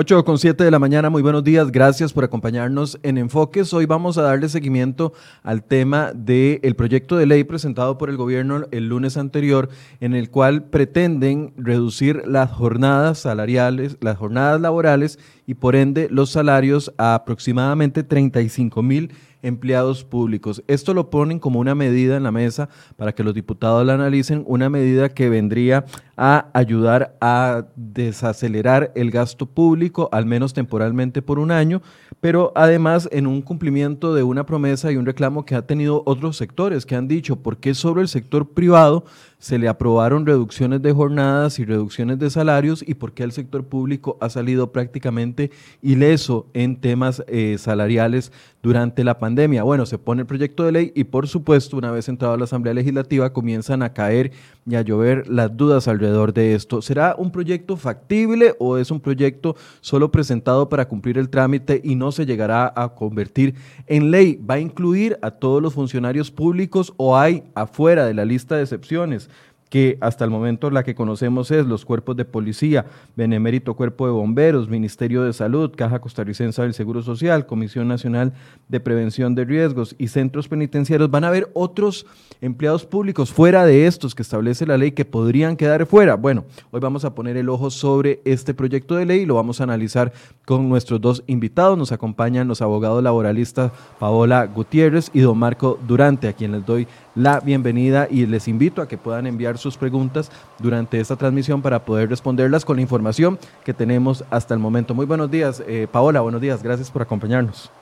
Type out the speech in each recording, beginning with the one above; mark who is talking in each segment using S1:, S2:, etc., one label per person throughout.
S1: 8 con 7 de la mañana, muy buenos días, gracias por acompañarnos en Enfoques. Hoy vamos a darle seguimiento al tema del proyecto de ley presentado por el gobierno el lunes anterior, en el cual pretenden reducir las jornadas salariales, las jornadas laborales y por ende los salarios a aproximadamente 35 mil empleados públicos. Esto lo ponen como una medida en la mesa para que los diputados la analicen, una medida que vendría a ayudar a desacelerar el gasto público, al menos temporalmente por un año, pero además en un cumplimiento de una promesa y un reclamo que ha tenido otros sectores que han dicho, ¿por qué sobre el sector privado se le aprobaron reducciones de jornadas y reducciones de salarios y por qué el sector público ha salido prácticamente ileso en temas eh, salariales durante la pandemia. Bueno, se pone el proyecto de ley y por supuesto, una vez entrado a la Asamblea Legislativa, comienzan a caer y a llover las dudas alrededor de esto. ¿Será un proyecto factible o es un proyecto solo presentado para cumplir el trámite y no se llegará a convertir en ley? ¿Va a incluir a todos los funcionarios públicos o hay afuera de la lista de excepciones? Que hasta el momento la que conocemos es los cuerpos de policía, Benemérito Cuerpo de Bomberos, Ministerio de Salud, Caja Costarricense del Seguro Social, Comisión Nacional de Prevención de Riesgos y centros penitenciarios. Van a haber otros empleados públicos fuera de estos que establece la ley que podrían quedar fuera. Bueno, hoy vamos a poner el ojo sobre este proyecto de ley y lo vamos a analizar con nuestros dos invitados. Nos acompañan los abogados laboralistas Paola Gutiérrez y don Marco Durante, a quien les doy la bienvenida y les invito a que puedan enviar sus preguntas durante esta transmisión para poder responderlas con la información que tenemos hasta el momento. Muy buenos días, eh, Paola, buenos días, gracias por acompañarnos.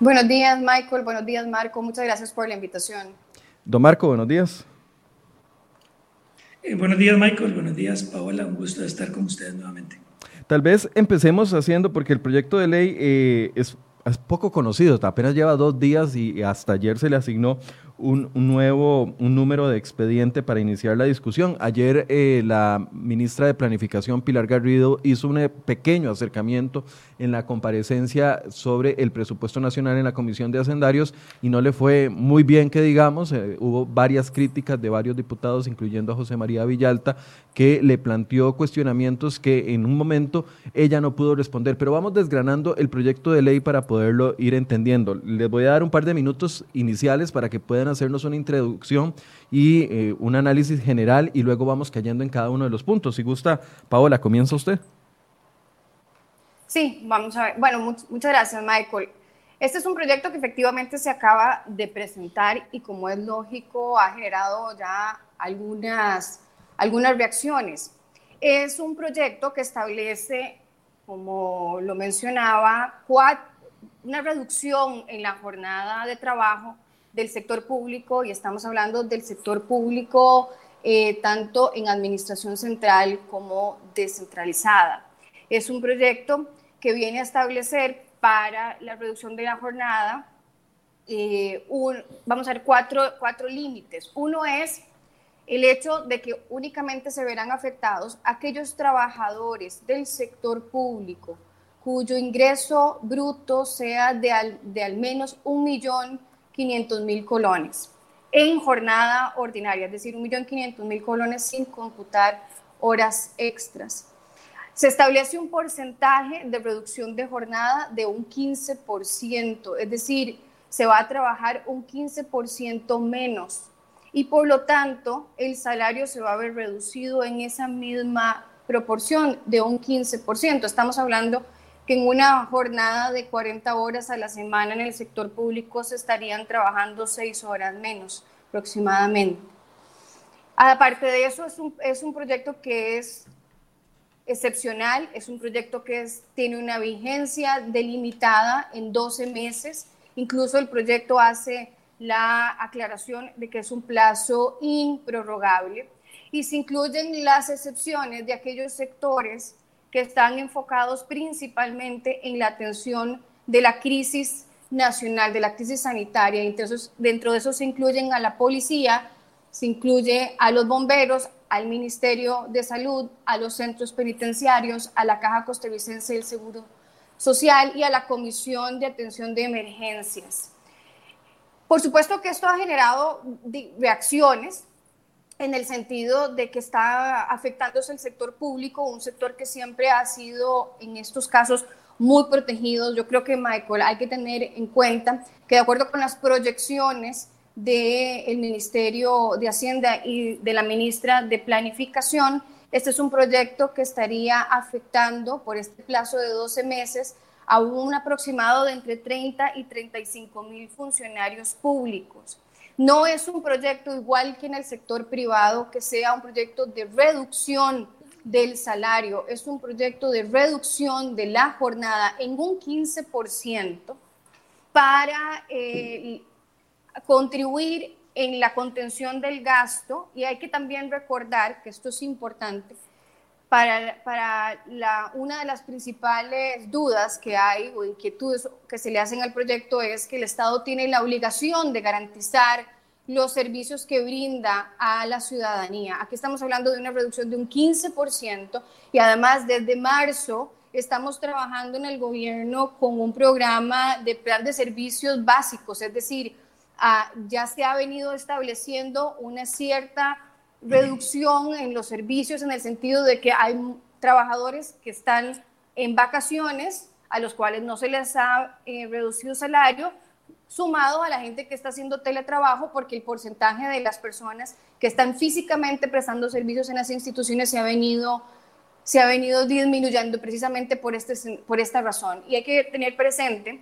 S2: Buenos días, Michael, buenos días, Marco, muchas gracias por la invitación.
S1: Don Marco, buenos días.
S3: Eh, buenos días, Michael, buenos días, Paola, un gusto estar con ustedes nuevamente.
S1: Tal vez empecemos haciendo, porque el proyecto de ley eh, es es poco conocido, apenas lleva dos días y hasta ayer se le asignó un, nuevo un número de expediente para iniciar la discusión. Ayer eh, la ministra de Planificación, Pilar Garrido, hizo un pequeño acercamiento en la comparecencia sobre el presupuesto nacional en la Comisión de Hacendarios y no le fue muy bien que digamos. Eh, hubo varias críticas de varios diputados, incluyendo a José María Villalta, que le planteó cuestionamientos que en un momento ella no pudo responder. Pero vamos desgranando el proyecto de ley para poderlo ir entendiendo. Les voy a dar un par de minutos iniciales para que puedan hacernos una introducción y eh, un análisis general y luego vamos cayendo en cada uno de los puntos. Si gusta, Paola, comienza usted.
S2: Sí, vamos a ver. Bueno, muchas gracias, Michael. Este es un proyecto que efectivamente se acaba de presentar y como es lógico ha generado ya algunas, algunas reacciones. Es un proyecto que establece, como lo mencionaba, una reducción en la jornada de trabajo del sector público y estamos hablando del sector público eh, tanto en administración central como descentralizada. Es un proyecto que viene a establecer para la reducción de la jornada, eh, vamos a ver, cuatro, cuatro límites. Uno es el hecho de que únicamente se verán afectados aquellos trabajadores del sector público cuyo ingreso bruto sea de al, de al menos 1.500.000 colones en jornada ordinaria, es decir, 1.500.000 colones sin computar horas extras. Se establece un porcentaje de reducción de jornada de un 15%, es decir, se va a trabajar un 15% menos y por lo tanto el salario se va a ver reducido en esa misma proporción de un 15%. Estamos hablando que en una jornada de 40 horas a la semana en el sector público se estarían trabajando 6 horas menos aproximadamente. Aparte de eso, es un, es un proyecto que es excepcional, es un proyecto que tiene una vigencia delimitada en 12 meses, incluso el proyecto hace la aclaración de que es un plazo improrrogable y se incluyen las excepciones de aquellos sectores que están enfocados principalmente en la atención de la crisis nacional, de la crisis sanitaria. Entonces, dentro de eso se incluyen a la policía, se incluye a los bomberos, al Ministerio de Salud, a los centros penitenciarios, a la Caja Costarricense del Seguro Social y a la Comisión de Atención de Emergencias. Por supuesto que esto ha generado reacciones en el sentido de que está afectándose el sector público, un sector que siempre ha sido en estos casos muy protegido. Yo creo que, Michael, hay que tener en cuenta que de acuerdo con las proyecciones del Ministerio de Hacienda y de la ministra de Planificación, este es un proyecto que estaría afectando por este plazo de 12 meses a un aproximado de entre 30 y 35 mil funcionarios públicos. No es un proyecto igual que en el sector privado, que sea un proyecto de reducción del salario, es un proyecto de reducción de la jornada en un 15% para eh, contribuir en la contención del gasto. Y hay que también recordar que esto es importante para, para la, una de las principales dudas que hay o inquietudes que se le hacen al proyecto es que el Estado tiene la obligación de garantizar los servicios que brinda a la ciudadanía. Aquí estamos hablando de una reducción de un 15% y además desde marzo estamos trabajando en el gobierno con un programa de plan de servicios básicos, es decir, ah, ya se ha venido estableciendo una cierta reducción en los servicios en el sentido de que hay trabajadores que están en vacaciones a los cuales no se les ha eh, reducido salario, sumado a la gente que está haciendo teletrabajo, porque el porcentaje de las personas que están físicamente prestando servicios en las instituciones se ha venido, se ha venido disminuyendo precisamente por, este, por esta razón. Y hay que tener presente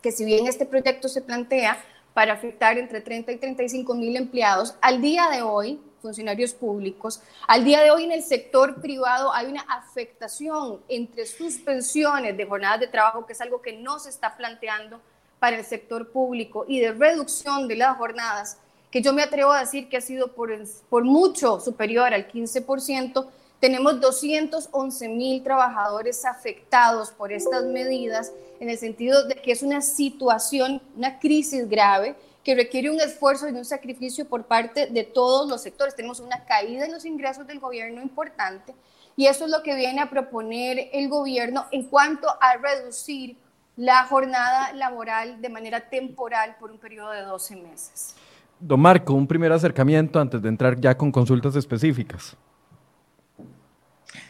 S2: que si bien este proyecto se plantea para afectar entre 30 y 35 mil empleados, al día de hoy funcionarios públicos. Al día de hoy en el sector privado hay una afectación entre suspensiones de jornadas de trabajo, que es algo que no se está planteando para el sector público, y de reducción de las jornadas, que yo me atrevo a decir que ha sido por, por mucho superior al 15%, tenemos 211 mil trabajadores afectados por estas medidas, en el sentido de que es una situación, una crisis grave, que requiere un esfuerzo y un sacrificio por parte de todos los sectores. Tenemos una caída en los ingresos del gobierno importante y eso es lo que viene a proponer el gobierno en cuanto a reducir la jornada laboral de manera temporal por un periodo de 12 meses.
S1: Don Marco, un primer acercamiento antes de entrar ya con consultas específicas.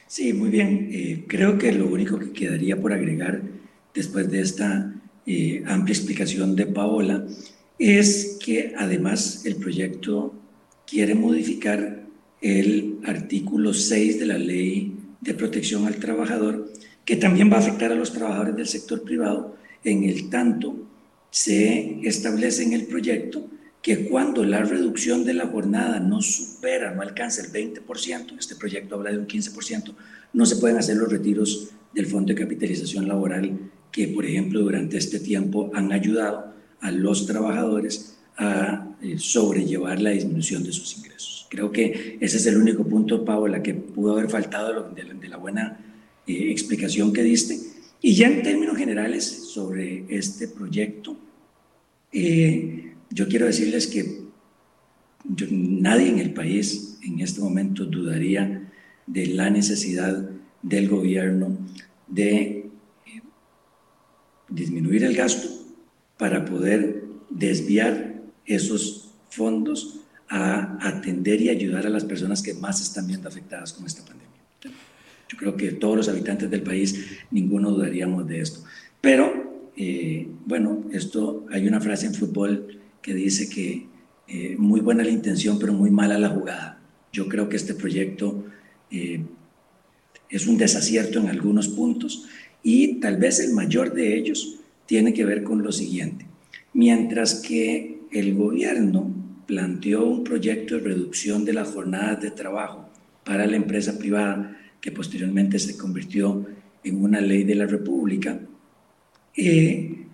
S3: Sí, muy bien. Eh, creo que lo único que quedaría por agregar después de esta eh, amplia explicación de Paola es que además el proyecto quiere modificar el artículo 6 de la ley de protección al trabajador, que también va a afectar a los trabajadores del sector privado, en el tanto se establece en el proyecto que cuando la reducción de la jornada no supera, no alcanza el 20%, este proyecto habla de un 15%, no se pueden hacer los retiros del Fondo de Capitalización Laboral que, por ejemplo, durante este tiempo han ayudado a los trabajadores a eh, sobrellevar la disminución de sus ingresos. Creo que ese es el único punto, Paola, que pudo haber faltado de la, buena eh, explicación que diste. Y ya en términos generales sobre este proyecto, eh, yo quiero decirles que nadie en el país en este momento dudaría de la necesidad del gobierno de disminuir el gasto para poder desviar esos fondos a atender y ayudar a las personas que más están viendo afectadas con esta pandemia. Yo creo que todos los habitantes del país, ninguno dudaríamos de esto. Pero, eh, bueno, esto, hay una frase en fútbol que dice que eh, muy buena la intención, pero muy mala la jugada. Yo creo que este proyecto eh, es un desacierto en algunos puntos y tal vez el mayor de ellos tiene que ver con lo siguiente. Mientras que el gobierno planteó un proyecto de reducción de las jornadas de trabajo para la empresa privada, que posteriormente se convirtió en una ley de la República, eh,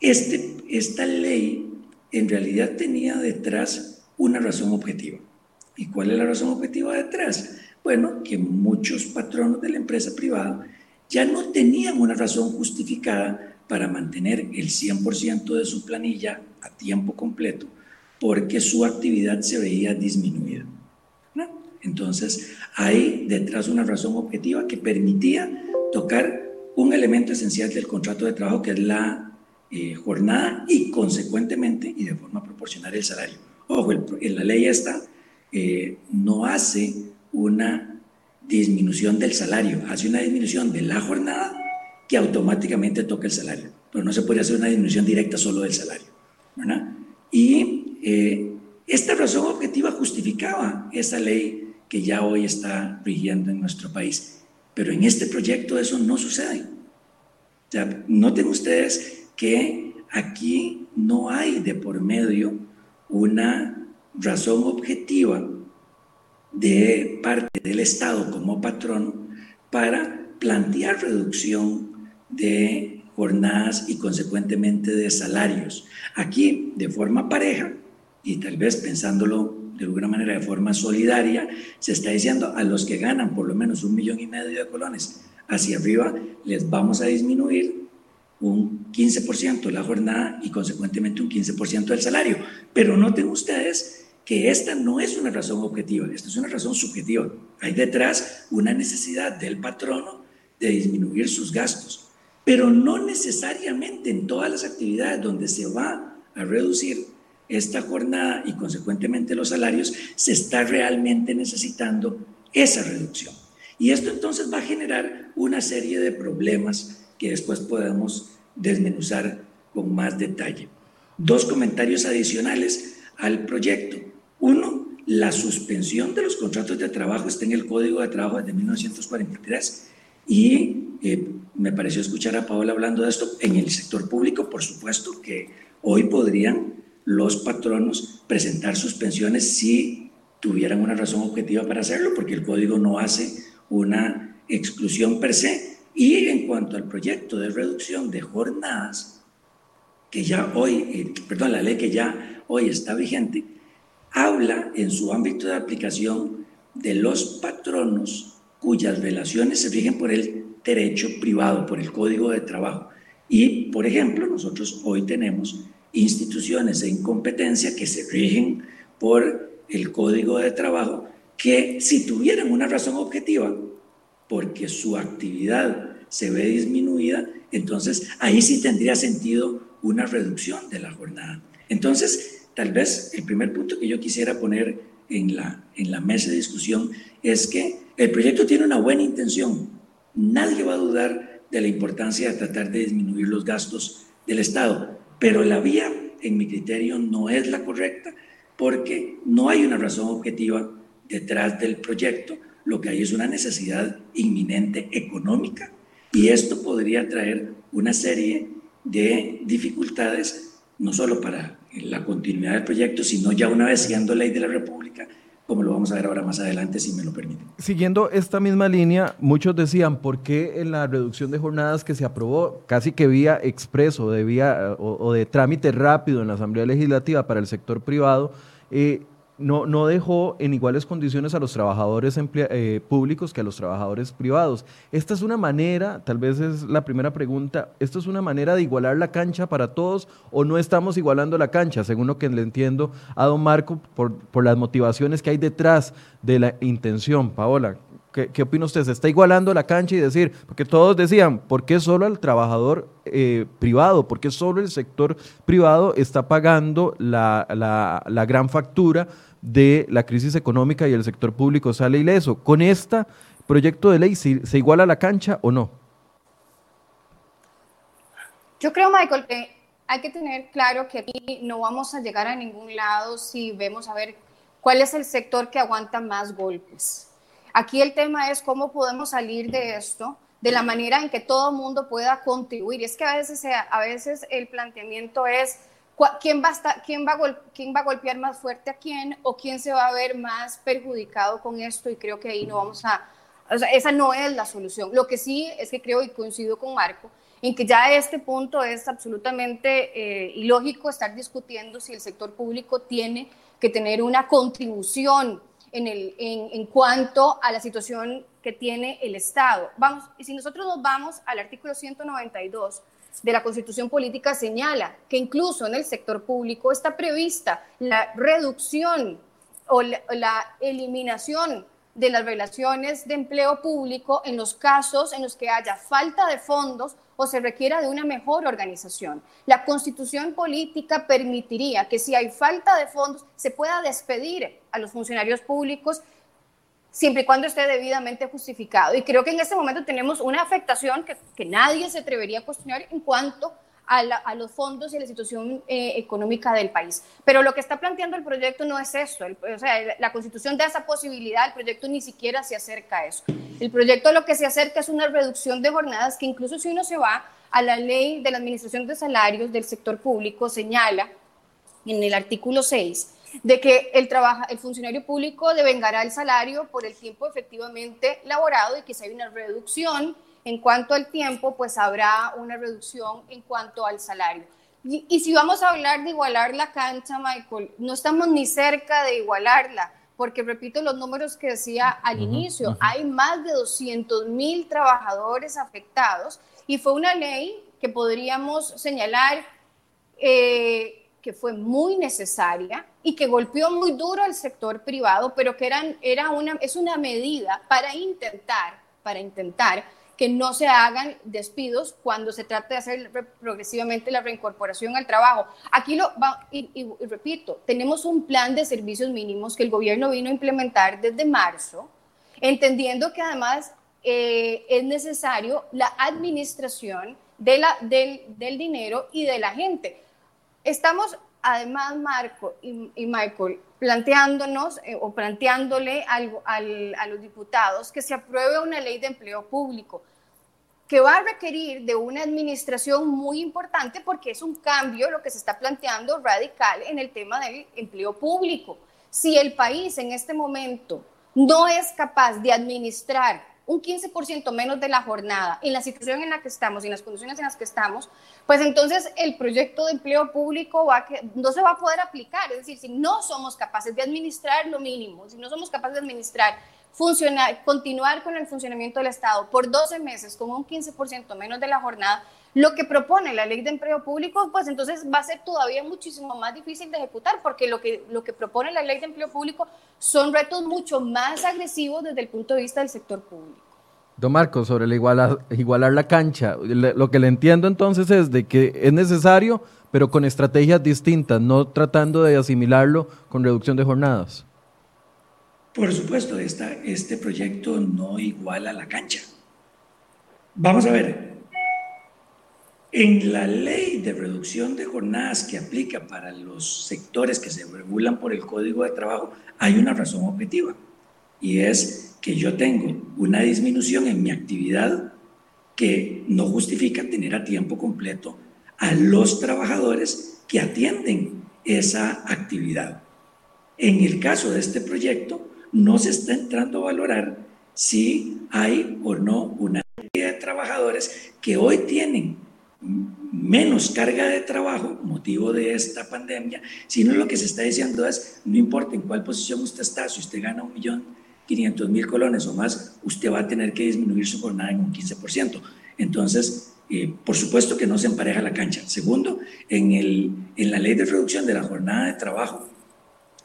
S3: este, esta ley en realidad tenía detrás una razón objetiva. ¿Y cuál es la razón objetiva detrás? Bueno, que muchos patronos de la empresa privada ya no tenían una razón justificada para mantener el 100% de su planilla a tiempo completo porque su actividad se veía disminuida. Entonces, hay detrás una razón objetiva que permitía tocar un elemento esencial del contrato de trabajo que es la eh, jornada y consecuentemente y de forma proporcional el salario. Ojo, en la ley está eh, no hace una disminución del salario, hace una disminución de la jornada que automáticamente toca el salario, pero no se puede hacer una disminución directa solo del salario. Y eh, esta razón objetiva justificaba esa ley que ya hoy está rigiendo en nuestro país, pero en este proyecto eso no sucede. O sea, noten ustedes que aquí no hay de por medio una razón objetiva de parte del Estado como patrón para plantear reducción de jornadas y consecuentemente de salarios. Aquí, de forma pareja, y tal vez pensándolo de alguna manera de forma solidaria, se está diciendo a los que ganan por lo menos un millón y medio de colones hacia arriba, les vamos a disminuir un 15% la jornada y consecuentemente un 15% del salario. Pero noten ustedes que esta no es una razón objetiva, esta es una razón subjetiva. Hay detrás una necesidad del patrono de disminuir sus gastos, pero no necesariamente en todas las actividades donde se va a reducir esta jornada y consecuentemente los salarios, se está realmente necesitando esa reducción. Y esto entonces va a generar una serie de problemas que después podemos desmenuzar con más detalle. Dos comentarios adicionales al proyecto. Uno, la suspensión de los contratos de trabajo está en el Código de Trabajo desde 1943 y eh, me pareció escuchar a Paola hablando de esto en el sector público, por supuesto que hoy podrían los patronos presentar suspensiones si tuvieran una razón objetiva para hacerlo, porque el código no hace una exclusión per se, y en cuanto al proyecto de reducción de jornadas, que ya hoy, eh, perdón, la ley que ya hoy está vigente, habla en su ámbito de aplicación de los patronos cuyas relaciones se rigen por el derecho privado, por el código de trabajo. Y, por ejemplo, nosotros hoy tenemos instituciones de incompetencia que se rigen por el código de trabajo, que si tuvieran una razón objetiva, porque su actividad se ve disminuida, entonces ahí sí tendría sentido una reducción de la jornada. Entonces, tal vez el primer punto que yo quisiera poner en la, en la mesa de discusión es que el proyecto tiene una buena intención. Nadie va a dudar de la importancia de tratar de disminuir los gastos del Estado, pero la vía, en mi criterio, no es la correcta porque no hay una razón objetiva detrás del proyecto lo que hay es una necesidad inminente económica y esto podría traer una serie de dificultades, no solo para la continuidad del proyecto, sino ya una vez siendo ley de la República, como lo vamos a ver ahora más adelante, si me lo permiten.
S1: Siguiendo esta misma línea, muchos decían, ¿por qué en la reducción de jornadas que se aprobó casi que vía expreso de vía, o, de trámite rápido en la Asamblea Legislativa para el sector privado, eh, no, no dejó en iguales condiciones a los trabajadores eh, públicos que a los trabajadores privados. Esta es una manera, tal vez es la primera pregunta, ¿esto es una manera de igualar la cancha para todos o no estamos igualando la cancha, según lo que le entiendo a don Marco, por, por las motivaciones que hay detrás de la intención? Paola, ¿Qué, opina usted? ¿Se está igualando la cancha y decir, porque todos decían, ¿por qué solo el trabajador eh, privado? ¿Por qué solo el sector privado está pagando la, la gran factura de la crisis económica y el sector público sale ileso. ¿Con este proyecto de ley se, se iguala la cancha o no?
S2: Yo creo, Michael, que hay que tener claro que aquí no vamos a llegar a ningún lado si vemos a ver cuál es el sector que aguanta más golpes. Aquí el tema es cómo podemos salir de esto de la manera en que todo mundo pueda contribuir. Es que a veces, a veces el planteamiento es quién va, a quién, va quién va a golpear más fuerte a quién o quién se va a ver más perjudicado con esto y creo que ahí no vamos a, o sea, esa no es la solución. Lo que sí es que creo y coincido con Marco en que ya a este punto es absolutamente eh, ilógico estar discutiendo si el sector público tiene que tener una contribución en, el, en, en, cuanto a la situación que tiene el Estado. Vamos, y si nosotros nos vamos al artículo 192, de la Constitución Política señala que incluso en el sector público está prevista la reducción o la, eliminación de las relaciones de empleo público en los casos en los que haya falta de fondos o se requiera de una mejor organización. La constitución política permitiría que si hay falta de fondos se pueda despedir a los funcionarios públicos siempre y cuando esté debidamente justificado. Y creo que en este momento tenemos una afectación que, que nadie se atrevería a cuestionar en cuanto a, los fondos y a la situación eh, económica del país. Pero lo que está planteando el proyecto no es eso. o sea, la Constitución da esa posibilidad, el proyecto ni siquiera se acerca a eso. El proyecto lo que se acerca es una reducción de jornadas que incluso si uno se va a la ley de la Administración de Salarios del sector público, señala en el artículo 6 de que el, trabaja, el funcionario público devengará el salario por el tiempo efectivamente laborado y que si hay una reducción en cuanto al tiempo, pues habrá una reducción en cuanto al salario. Y, si vamos a hablar de igualar la cancha, Michael, no estamos ni cerca de igualarla, porque repito los números que decía al inicio, hay más de 200 mil trabajadores afectados y fue una ley que podríamos señalar eh, que fue muy necesaria y que golpeó muy duro al sector privado, pero que eran, era una, es una medida para intentar, para intentar que no se hagan despidos cuando se trata de hacer progresivamente la reincorporación al trabajo. Aquí lo y, repito, tenemos un plan de servicios mínimos que el gobierno vino a implementar desde marzo, entendiendo que además eh, es necesario la administración de la, del, del, dinero y de la gente. Estamos además, Marco y, Michael, planteándonos eh, o planteándole algo a los diputados que se apruebe una ley de empleo público que va a requerir de una administración muy importante porque es un cambio lo que se está planteando radical en el tema del empleo público. Si el país en este momento no es capaz de administrar un 15% menos de la jornada en la situación en la que estamos y en las condiciones en las que estamos, pues entonces el proyecto de empleo público va no se va a poder aplicar. Es decir, si no somos capaces de administrar lo mínimo, si no somos capaces de administrar funcionar, continuar con el funcionamiento del Estado por 12 meses con un 15% menos de la jornada, lo que propone la ley de empleo público, pues entonces va a ser todavía muchísimo más difícil de ejecutar, porque lo que, lo que propone la ley de empleo público son retos mucho más agresivos desde el punto de vista del sector público.
S1: Don Marcos, sobre el igualar, igualar la cancha, lo que le entiendo entonces es de que es necesario, pero con estrategias distintas, no tratando de asimilarlo con reducción de jornadas.
S3: Por supuesto, esta, este proyecto no iguala la cancha. Vamos a ver, en la ley de reducción de jornadas que aplica para los sectores que se regulan por el Código de Trabajo, hay una razón objetiva, y es que yo tengo una disminución en mi actividad que no justifica tener a tiempo completo a los trabajadores que atienden esa actividad. En el caso de este proyecto, no se está entrando a valorar si hay o no una de trabajadores que hoy tienen menos carga de trabajo, motivo de esta pandemia, sino lo que se está diciendo es, no importa en cuál posición usted está, si usted gana un millón quinientos mil colones o más, usted va a tener que disminuir su jornada en un 15%. Entonces, eh, por supuesto que no se empareja la cancha. Segundo, en, el, en la ley de reducción de la jornada de trabajo,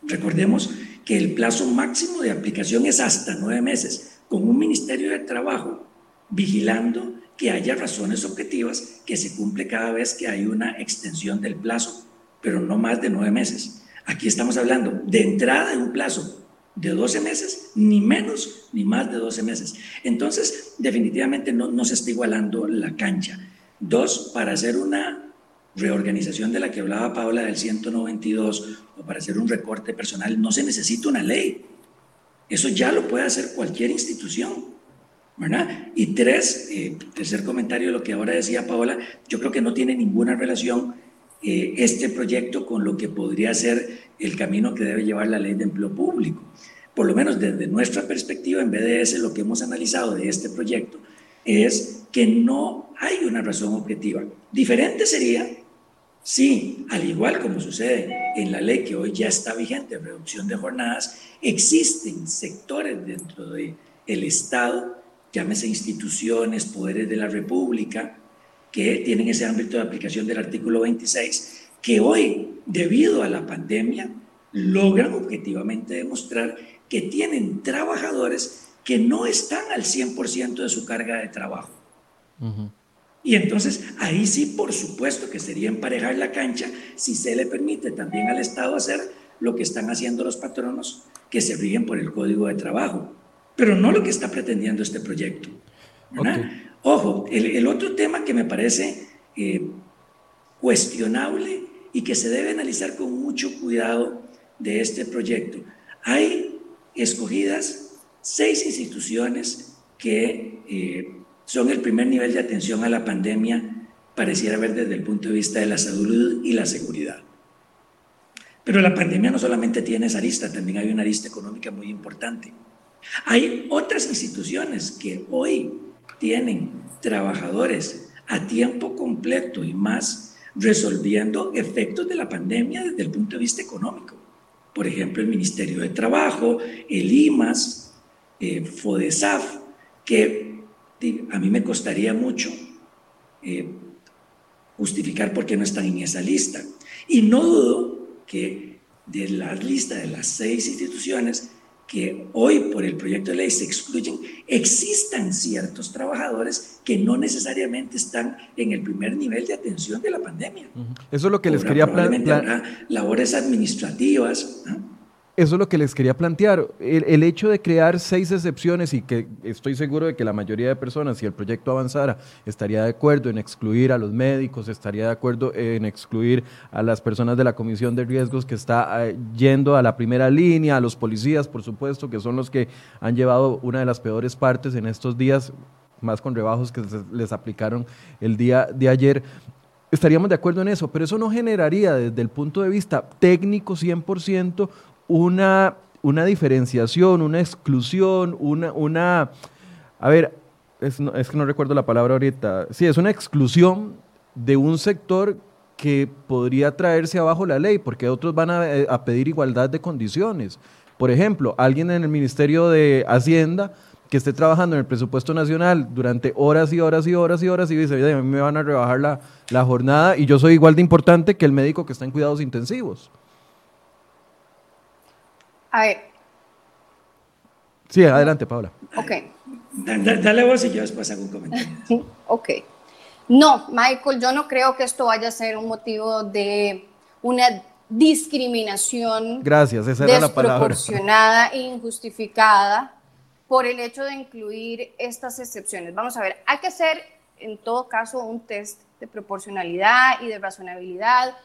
S3: recordemos que el plazo máximo de aplicación es hasta nueve meses, con un Ministerio de Trabajo vigilando que haya razones objetivas que se cumple cada vez que hay una extensión del plazo, pero no más de nueve meses. Aquí estamos hablando de entrada de un plazo de 12 meses, ni menos ni más de 12 meses. Entonces, definitivamente no, no se está igualando la cancha. Dos, para hacer una reorganización de la que hablaba Paula del 192 o para hacer un recorte personal, no se necesita una ley. Eso ya lo puede hacer cualquier institución. ¿Verdad? Y tres, eh, tercer comentario de lo que ahora decía Paola, yo creo que no tiene ninguna relación eh, este proyecto con lo que podría ser el camino que debe llevar la ley de empleo público. Por lo menos desde nuestra perspectiva en BDS, lo que hemos analizado de este proyecto es que no hay una razón objetiva. Diferente sería Sí, al igual como sucede en la ley que hoy ya está vigente, reducción de jornadas, existen sectores dentro del el Estado, llámese instituciones, poderes de la República, que tienen ese ámbito de aplicación del artículo 26, que hoy, debido a la pandemia, logran objetivamente demostrar que tienen trabajadores que no están al 100% de su carga de trabajo. Y entonces ahí sí, por supuesto que sería emparejar la cancha si se le permite también al Estado hacer lo que están haciendo los patronos que se rigen por el Código de Trabajo, pero no lo que está pretendiendo este proyecto. Ojo, el, otro tema que me parece eh, cuestionable y que se debe analizar con mucho cuidado de este proyecto. Hay escogidas seis instituciones que eh, son el primer nivel de atención a la pandemia, pareciera ver desde el punto de vista de la salud y la seguridad. Pero la pandemia no solamente tiene esa arista, también hay una arista económica muy importante. Hay otras instituciones que hoy tienen trabajadores a tiempo completo y más resolviendo efectos de la pandemia desde el punto de vista económico. Por ejemplo, el Ministerio de Trabajo, el IMAS, eh, FODESAF, que a mí me costaría mucho eh, justificar por qué no están en esa lista. Y no dudo que de la lista de las seis instituciones que hoy por el proyecto de ley se excluyen, existan ciertos trabajadores que no necesariamente están en el primer nivel de atención de la pandemia.
S1: Eso es lo que les quería plantear.
S3: Labores administrativas.
S1: Eso es lo que les quería plantear. El, hecho de crear seis excepciones y que estoy seguro de que la mayoría de personas, si el proyecto avanzara, estaría de acuerdo en excluir a los médicos, estaría de acuerdo en excluir a las personas de la Comisión de Riesgos que está eh, yendo a la primera línea, a los policías, por supuesto, que son los que han llevado una de las peores partes en estos días, más con rebajos que les aplicaron el día de ayer estaríamos de acuerdo en eso, pero eso no generaría desde el punto de vista técnico 100% una, una diferenciación, una exclusión, una, una a ver, es, es, que no recuerdo la palabra ahorita, sí, es una exclusión de un sector que podría traerse abajo la ley, porque otros van a, eh, a pedir igualdad de condiciones. Por ejemplo, alguien en el Ministerio de Hacienda que esté trabajando en el presupuesto nacional durante horas y horas y horas y horas y dice, a mí me van a rebajar la, la jornada y yo soy igual de importante que el médico que está en cuidados intensivos.
S2: A ver.
S1: Sí, adelante, Paula.
S2: Ok.
S3: Dale, vos y yo después hago un comentario.
S2: ok. No, Michael, yo no creo que esto vaya a ser un motivo de una discriminación
S1: Gracias, esa era la palabra.
S2: desproporcionada e injustificada por el hecho de incluir estas excepciones. Vamos a ver, hay que hacer en todo caso un test de proporcionalidad y de razonabilidad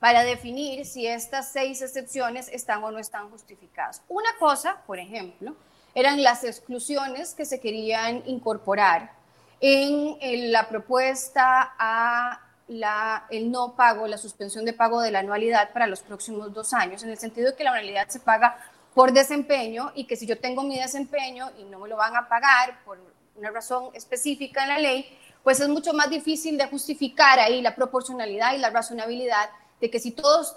S2: para definir si estas seis excepciones están o no están justificadas. Una cosa, por ejemplo, eran las exclusiones que se querían incorporar en, la propuesta a la, el no pago, la suspensión de pago de la anualidad para los próximos dos años, en el sentido de que la anualidad se paga por desempeño y que si yo tengo mi desempeño y no me lo van a pagar por una razón específica en la ley, pues es mucho más difícil de justificar ahí la proporcionalidad y la razonabilidad de que si todos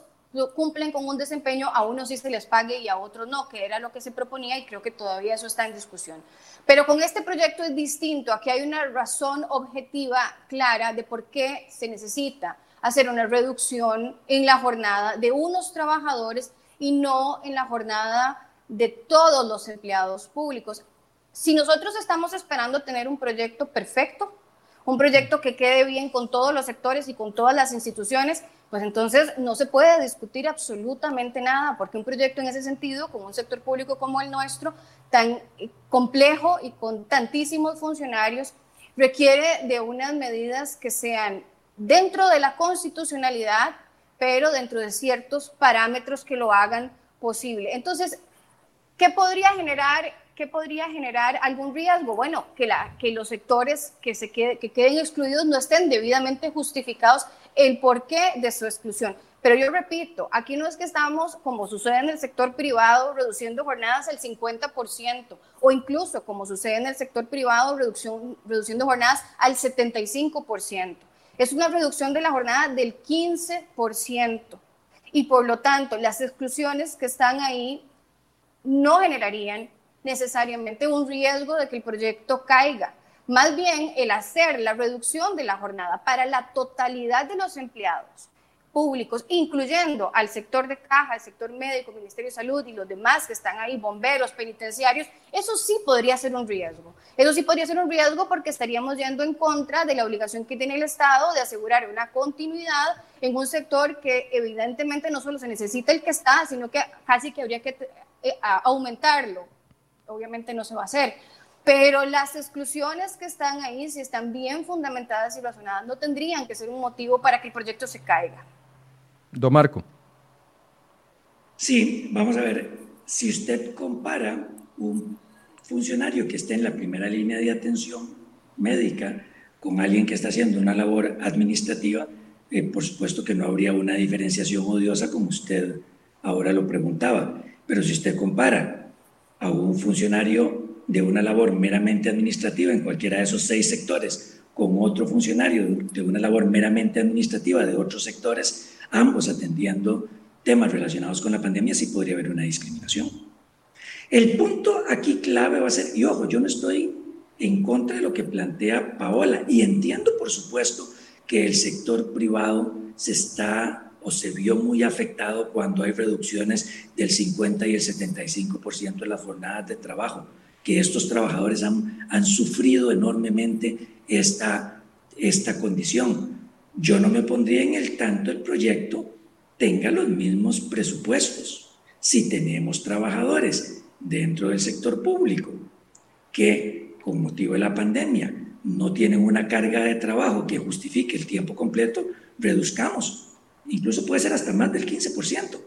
S2: cumplen con un desempeño, a unos sí se les pague y a otros no, que era lo que se proponía y creo que todavía eso está en discusión. Pero con este proyecto es distinto, aquí hay una razón objetiva clara de por qué se necesita hacer una reducción en la jornada de unos trabajadores y no en la jornada de todos los empleados públicos. Si nosotros estamos esperando tener un proyecto perfecto, un proyecto que quede bien con todos los sectores y con todas las instituciones, pues entonces no se puede discutir absolutamente nada, porque un proyecto en ese sentido, con un sector público como el nuestro, tan complejo y con tantísimos funcionarios, requiere de unas medidas que sean dentro de la constitucionalidad, pero dentro de ciertos parámetros que lo hagan posible. Entonces, ¿qué podría generar ¿qué podría generar algún riesgo? Bueno, que, la, que los sectores que, se que queden excluidos no estén debidamente justificados el porqué de su exclusión. Pero yo repito, aquí no es que estamos, como sucede en el sector privado, reduciendo jornadas al 50%, o incluso como sucede en el sector privado, reduciendo jornadas al 75%. Es una reducción de la jornada del 15%. Y por lo tanto, las exclusiones que están ahí no generarían necesariamente un riesgo de que el proyecto caiga. Más bien, el hacer la reducción de la jornada para la totalidad de los empleados públicos, incluyendo al sector de caja, el sector médico, Ministerio de Salud y los demás que están ahí, bomberos, penitenciarios, eso sí podría ser un riesgo. Eso sí podría ser un riesgo porque estaríamos yendo en contra de la obligación que tiene el Estado de asegurar una continuidad en un sector que evidentemente no solo se necesita el que está, sino que casi que habría que eh, aumentarlo. Obviamente no se va a hacer. Pero las exclusiones que están ahí, si están bien fundamentadas y razonadas, no tendrían que ser un motivo para que el proyecto se caiga.
S1: Don Marco.
S3: Sí, vamos a ver, si usted compara un funcionario que esté en la primera línea de atención médica con alguien que está haciendo una labor administrativa, eh, por supuesto que no habría una diferenciación odiosa como usted ahora lo preguntaba. Pero si usted compara a un funcionario de una labor meramente administrativa en cualquiera de esos seis sectores con otro funcionario de una labor meramente administrativa de otros sectores, ambos atendiendo temas relacionados con la pandemia, sí podría haber una discriminación. El punto aquí clave va a ser, y ojo, yo no estoy en contra de lo que plantea Paola, y entiendo, por supuesto, que el sector privado se está o se vio muy afectado cuando hay reducciones del 50 y el 75% de las jornadas de trabajo, que estos trabajadores han, han sufrido enormemente esta, esta condición. Yo no me pondría en el tanto el proyecto tenga los mismos presupuestos. Si tenemos trabajadores dentro del sector público que con motivo de la pandemia no tienen una carga de trabajo que justifique el tiempo completo, reduzcamos. Incluso puede ser hasta más del 15%.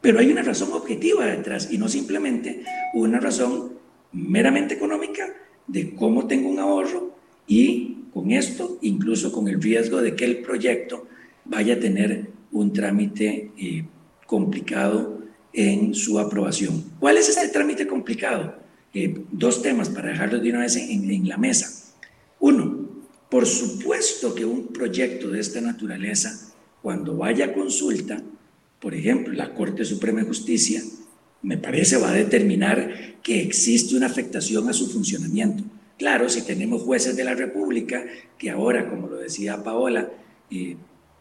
S3: Pero hay una razón objetiva detrás y no simplemente una razón meramente económica de cómo tengo un ahorro y con esto, incluso con el riesgo de que el proyecto vaya a tener un trámite eh, complicado en su aprobación. ¿Cuál es este trámite complicado? Eh, dos temas para dejarlos de una vez en, en la mesa. Uno, por supuesto que un proyecto de esta naturaleza, cuando vaya a consulta, por ejemplo, la Corte Suprema de Justicia, me parece va a determinar que existe una afectación a su funcionamiento. Claro, si tenemos jueces de la República que ahora, como lo decía Paola, eh,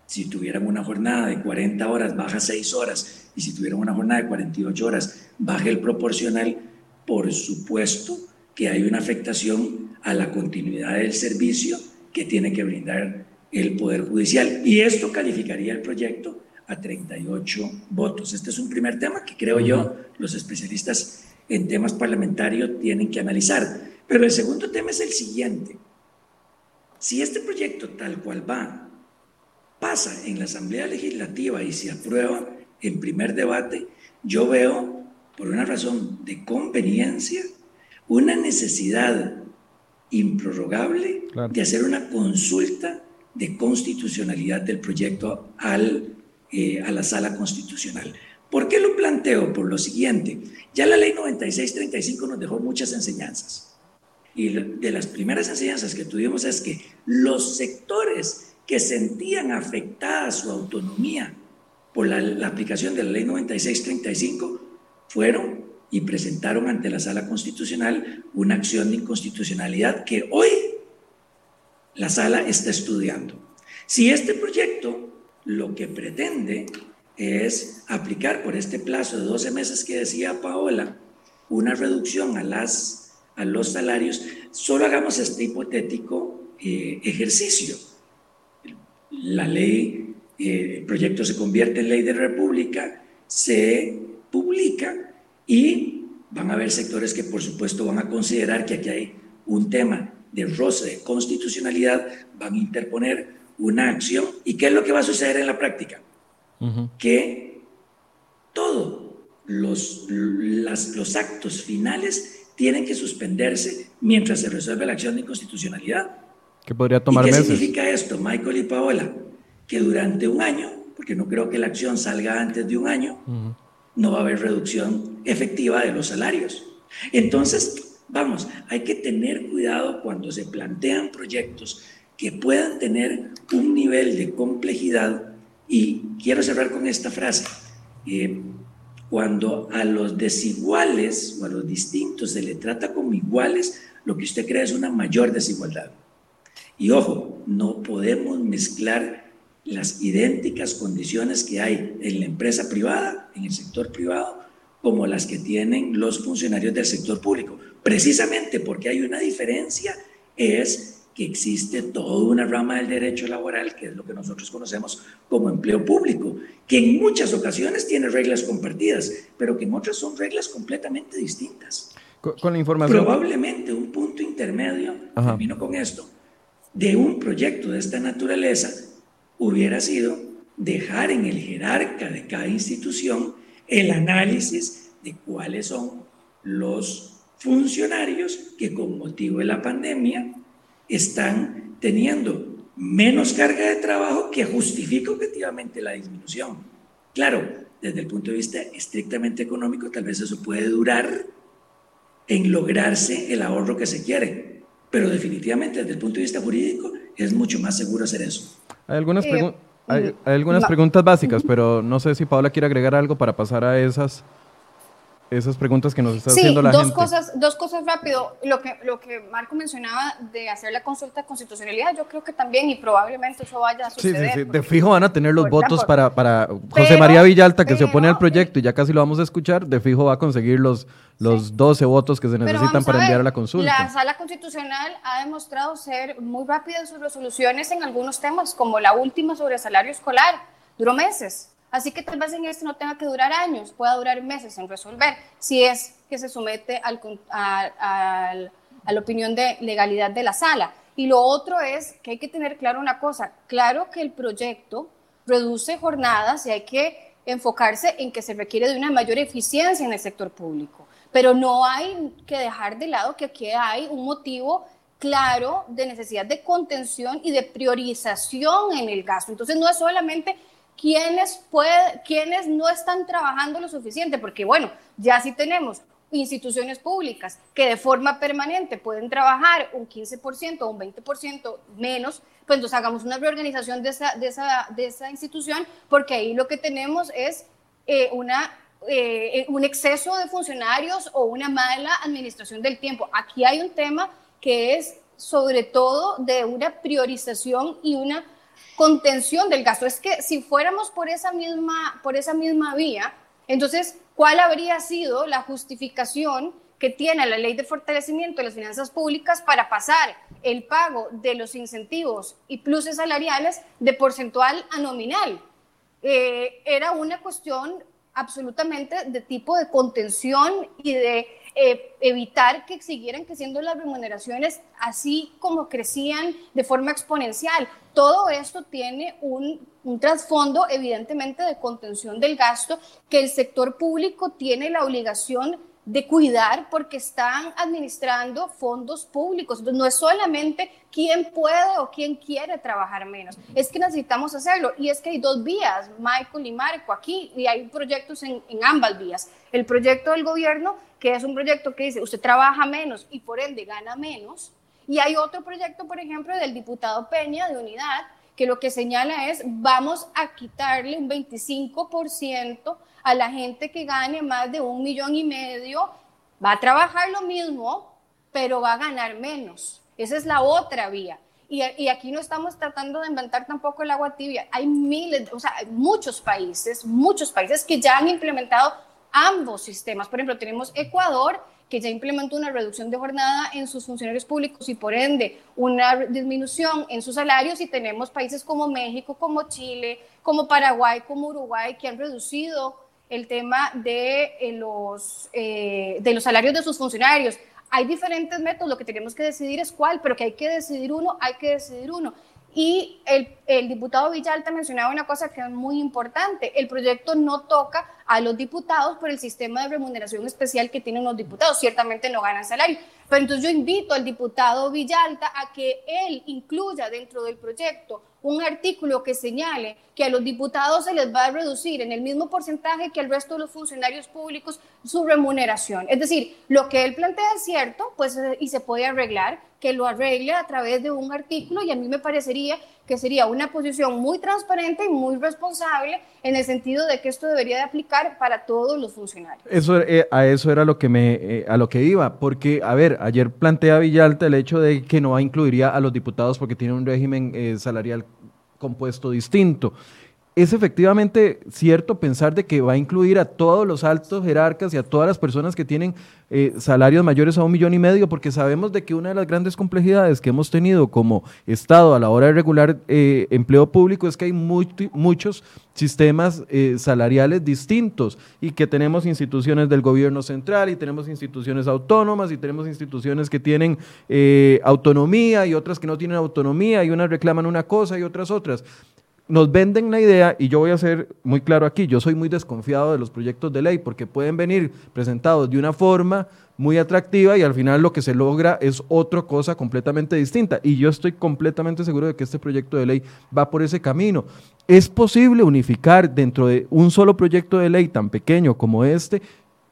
S3: si tuvieran una jornada de 40 horas, baja 6 horas, y si tuvieran una jornada de 48 horas, baja el proporcional, por supuesto que hay una afectación a la continuidad del servicio que tiene que brindar el Poder Judicial. Y esto calificaría el proyecto a 38 votos. Este es un primer tema que creo yo los especialistas en temas parlamentarios tienen que analizar. Pero el segundo tema es el siguiente. Si este proyecto tal cual va pasa en la Asamblea Legislativa y se aprueba en primer debate, yo veo, por una razón de conveniencia, una necesidad improrrogable de hacer una consulta de constitucionalidad del proyecto al, eh, a la sala constitucional. ¿Por qué lo planteo? Por lo siguiente, ya la ley 9635 nos dejó muchas enseñanzas. Y de las primeras enseñanzas que tuvimos es que los sectores que sentían afectada su autonomía por la, aplicación de la ley 9635 fueron y presentaron ante la sala constitucional una acción de inconstitucionalidad que hoy la sala está estudiando. Si este proyecto lo que pretende es aplicar por este plazo de 12 meses que decía Paola una reducción a las a los salarios, solo hagamos este hipotético eh, ejercicio. La ley, eh, el proyecto se convierte en ley de república, se publica y van a haber sectores que por supuesto van a considerar que aquí hay un tema de roce de constitucionalidad, van a interponer una acción. ¿Y qué es lo que va a suceder en la práctica? Que todos los, los actos finales tienen que suspenderse mientras se resuelve la acción de inconstitucionalidad.
S1: ¿Qué podría tomar
S3: ¿Y
S1: qué
S3: significa esto, Michael y Paola? Que durante un año, porque no creo que la acción salga antes de un año, no va a haber reducción efectiva de los salarios. Entonces, vamos, hay que tener cuidado cuando se plantean proyectos que puedan tener un nivel de complejidad. Y quiero cerrar con esta frase. Eh, cuando a los desiguales o a los distintos se le trata como iguales, lo que usted crea es una mayor desigualdad. Y ojo, no podemos mezclar las idénticas condiciones que hay en la empresa privada, en el sector privado, como las que tienen los funcionarios del sector público. Precisamente porque hay una diferencia es que existe toda una rama del derecho laboral, que es lo que nosotros conocemos como empleo público, que en muchas ocasiones tiene reglas compartidas, pero que en otras son reglas completamente distintas.
S1: Con, la información.
S3: Probablemente un punto intermedio, termino con esto, de un proyecto de esta naturaleza hubiera sido dejar en el jerarca de cada institución el análisis de cuáles son los funcionarios que con motivo de la pandemia están teniendo menos carga de trabajo que justifica objetivamente la disminución. Claro, desde el punto de vista estrictamente económico, tal vez eso puede durar en lograrse el ahorro que se quiere, pero definitivamente desde el punto de vista jurídico es mucho más seguro hacer eso.
S1: Hay algunas, eh, hay, algunas preguntas básicas, pero no sé si Paola quiere agregar algo para pasar a esas esas preguntas que nos está haciendo la
S2: dos
S1: gente.
S2: Cosas, dos cosas rápido. Lo que, lo que Marco mencionaba de hacer la consulta de constitucionalidad, yo creo que también y probablemente eso vaya a suceder.
S1: Sí, sí, sí. De fijo van a tener los votos para, para José María Villalta, que se opone al proyecto y ya casi lo vamos a escuchar, de fijo va a conseguir los, los 12 votos que se necesitan para enviar a la consulta.
S2: La sala constitucional ha demostrado ser muy rápida en sus resoluciones en algunos temas, como la última sobre salario escolar. Duró meses Así que tal vez en este no tenga que durar años, pueda durar meses en resolver, si es que se somete al, a, la opinión de legalidad de la sala. Y lo otro es que hay que tener claro una cosa, claro que el proyecto reduce jornadas y hay que enfocarse en que se requiere de una mayor eficiencia en el sector público, pero no hay que dejar de lado que aquí hay un motivo claro de necesidad de contención y de priorización en el gasto. Entonces no es solamente ¿quiénes, puede, quiénes no están trabajando lo suficiente, porque bueno, ya sí tenemos instituciones públicas que de forma permanente pueden trabajar un 15% o un 20% menos, pues entonces hagamos una reorganización de esa, de esa, de esa institución, porque ahí lo que tenemos es eh, una, eh, un exceso de funcionarios o una mala administración del tiempo. Aquí hay un tema que es sobre todo de una priorización y una contención del gasto. Es que si fuéramos por esa misma, por esa misma vía, entonces, ¿cuál habría sido la justificación que tiene la ley de fortalecimiento de las finanzas públicas para pasar el pago de los incentivos y pluses salariales de porcentual a nominal? Eh, era una cuestión absolutamente de tipo de contención y de eh, evitar que siguieran creciendo las remuneraciones así como crecían de forma exponencial. Todo esto tiene un, trasfondo evidentemente de contención del gasto que el sector público tiene la obligación de cuidar porque están administrando fondos públicos. Entonces, no es solamente quién puede o quién quiere trabajar menos, es que necesitamos hacerlo. Y es que hay dos vías, Michael y Marco, aquí, y hay proyectos en ambas vías. El proyecto del gobierno, que es un proyecto que dice, usted trabaja menos y por ende gana menos. Y hay otro proyecto, por ejemplo, del diputado Peña de Unidad, que lo que señala es, vamos a quitarle un 25% a la gente que gane más de un millón y medio, va a trabajar lo mismo, pero va a ganar menos. Esa es la otra vía. Y, y, aquí no estamos tratando de inventar tampoco el agua tibia. Hay miles, o sea, hay muchos países, muchos países que ya han implementado ambos sistemas. Por ejemplo, tenemos Ecuador, que ya implementó una reducción de jornada en sus funcionarios públicos y por ende una disminución en sus salarios. Y tenemos países como México, como Chile, como Paraguay, como Uruguay, que han reducido el tema de, eh, los, eh, de los salarios de sus funcionarios. Hay diferentes métodos, lo que tenemos que decidir es cuál, pero que hay que decidir uno, hay que decidir uno. Y el, el, diputado Villalta mencionaba una cosa que es muy importante. El proyecto no toca a los diputados por el sistema de remuneración especial que tienen los diputados. Ciertamente no ganan salario. Pero entonces yo invito al diputado Villalta a que él incluya dentro del proyecto un artículo que señale que a los diputados se les va a reducir en el mismo porcentaje que al resto de los funcionarios públicos su remuneración. Es decir, lo que él plantea es cierto, pues y se puede arreglar, que lo arregle a través de un artículo y a mí me parecería que sería una posición muy transparente y muy responsable en el sentido de que esto debería de aplicar para todos los funcionarios.
S1: Eso, eh, a eso era lo que me, eh, a lo que iba, porque, a ver, ayer plantea Villalta el hecho de que no incluiría a los diputados porque tiene un régimen eh, salarial compuesto distinto es efectivamente cierto pensar de que va a incluir a todos los altos jerarcas y a todas las personas que tienen eh, salarios mayores a un millón y medio, porque sabemos de que una de las grandes complejidades que hemos tenido como Estado a la hora de regular eh, empleo público es que hay muchos sistemas eh, salariales distintos y que tenemos instituciones del gobierno central y tenemos instituciones autónomas y tenemos instituciones que tienen autonomía y otras que no tienen autonomía y unas reclaman una cosa y otras otras nos venden la idea, y yo voy a ser muy claro aquí, yo soy muy desconfiado de los proyectos de ley porque pueden venir presentados de una forma muy atractiva y al final lo que se logra es otra cosa completamente distinta. Y yo estoy completamente seguro de que este proyecto de ley va por ese camino. ¿Es posible unificar dentro de un solo proyecto de ley tan pequeño como este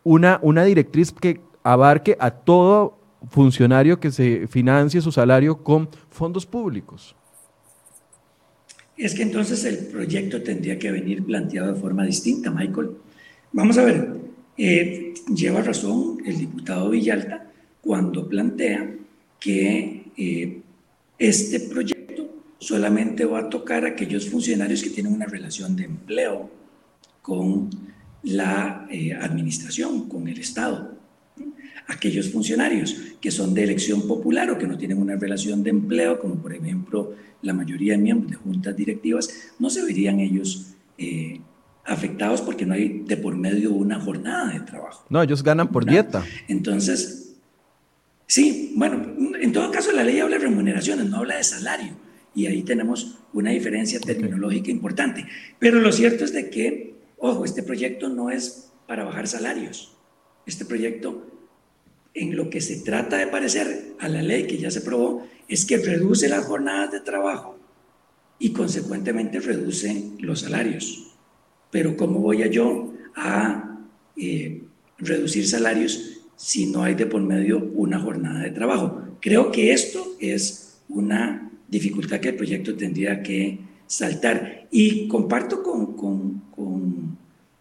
S1: una, una directriz que abarque a todo funcionario que se financie su salario con fondos públicos?
S3: Es que entonces el proyecto tendría que venir planteado de forma distinta, Michael. Vamos a ver, eh, lleva razón el diputado Villalta cuando plantea que eh, este proyecto solamente va a tocar a aquellos funcionarios que tienen una relación de empleo con la eh, administración, con el Estado aquellos funcionarios que son de elección popular o que no tienen una relación de empleo, como por ejemplo la mayoría de miembros de juntas directivas, no se verían ellos eh, afectados porque no hay de por medio una jornada de trabajo.
S1: No, ellos ganan por dieta.
S3: Entonces, sí, bueno, en todo caso la ley habla de remuneraciones, no habla de salario. Y ahí tenemos una diferencia terminológica importante. Pero lo cierto es de que, ojo, este proyecto no es para bajar salarios. Este proyecto en lo que se trata de parecer a la ley que ya se aprobó es que reduce las jornadas de trabajo y consecuentemente reduce los salarios. Pero ¿cómo voy a yo a eh, reducir salarios si no hay de por medio una jornada de trabajo? Creo que esto es una dificultad que el proyecto tendría que saltar. Y comparto con, con, con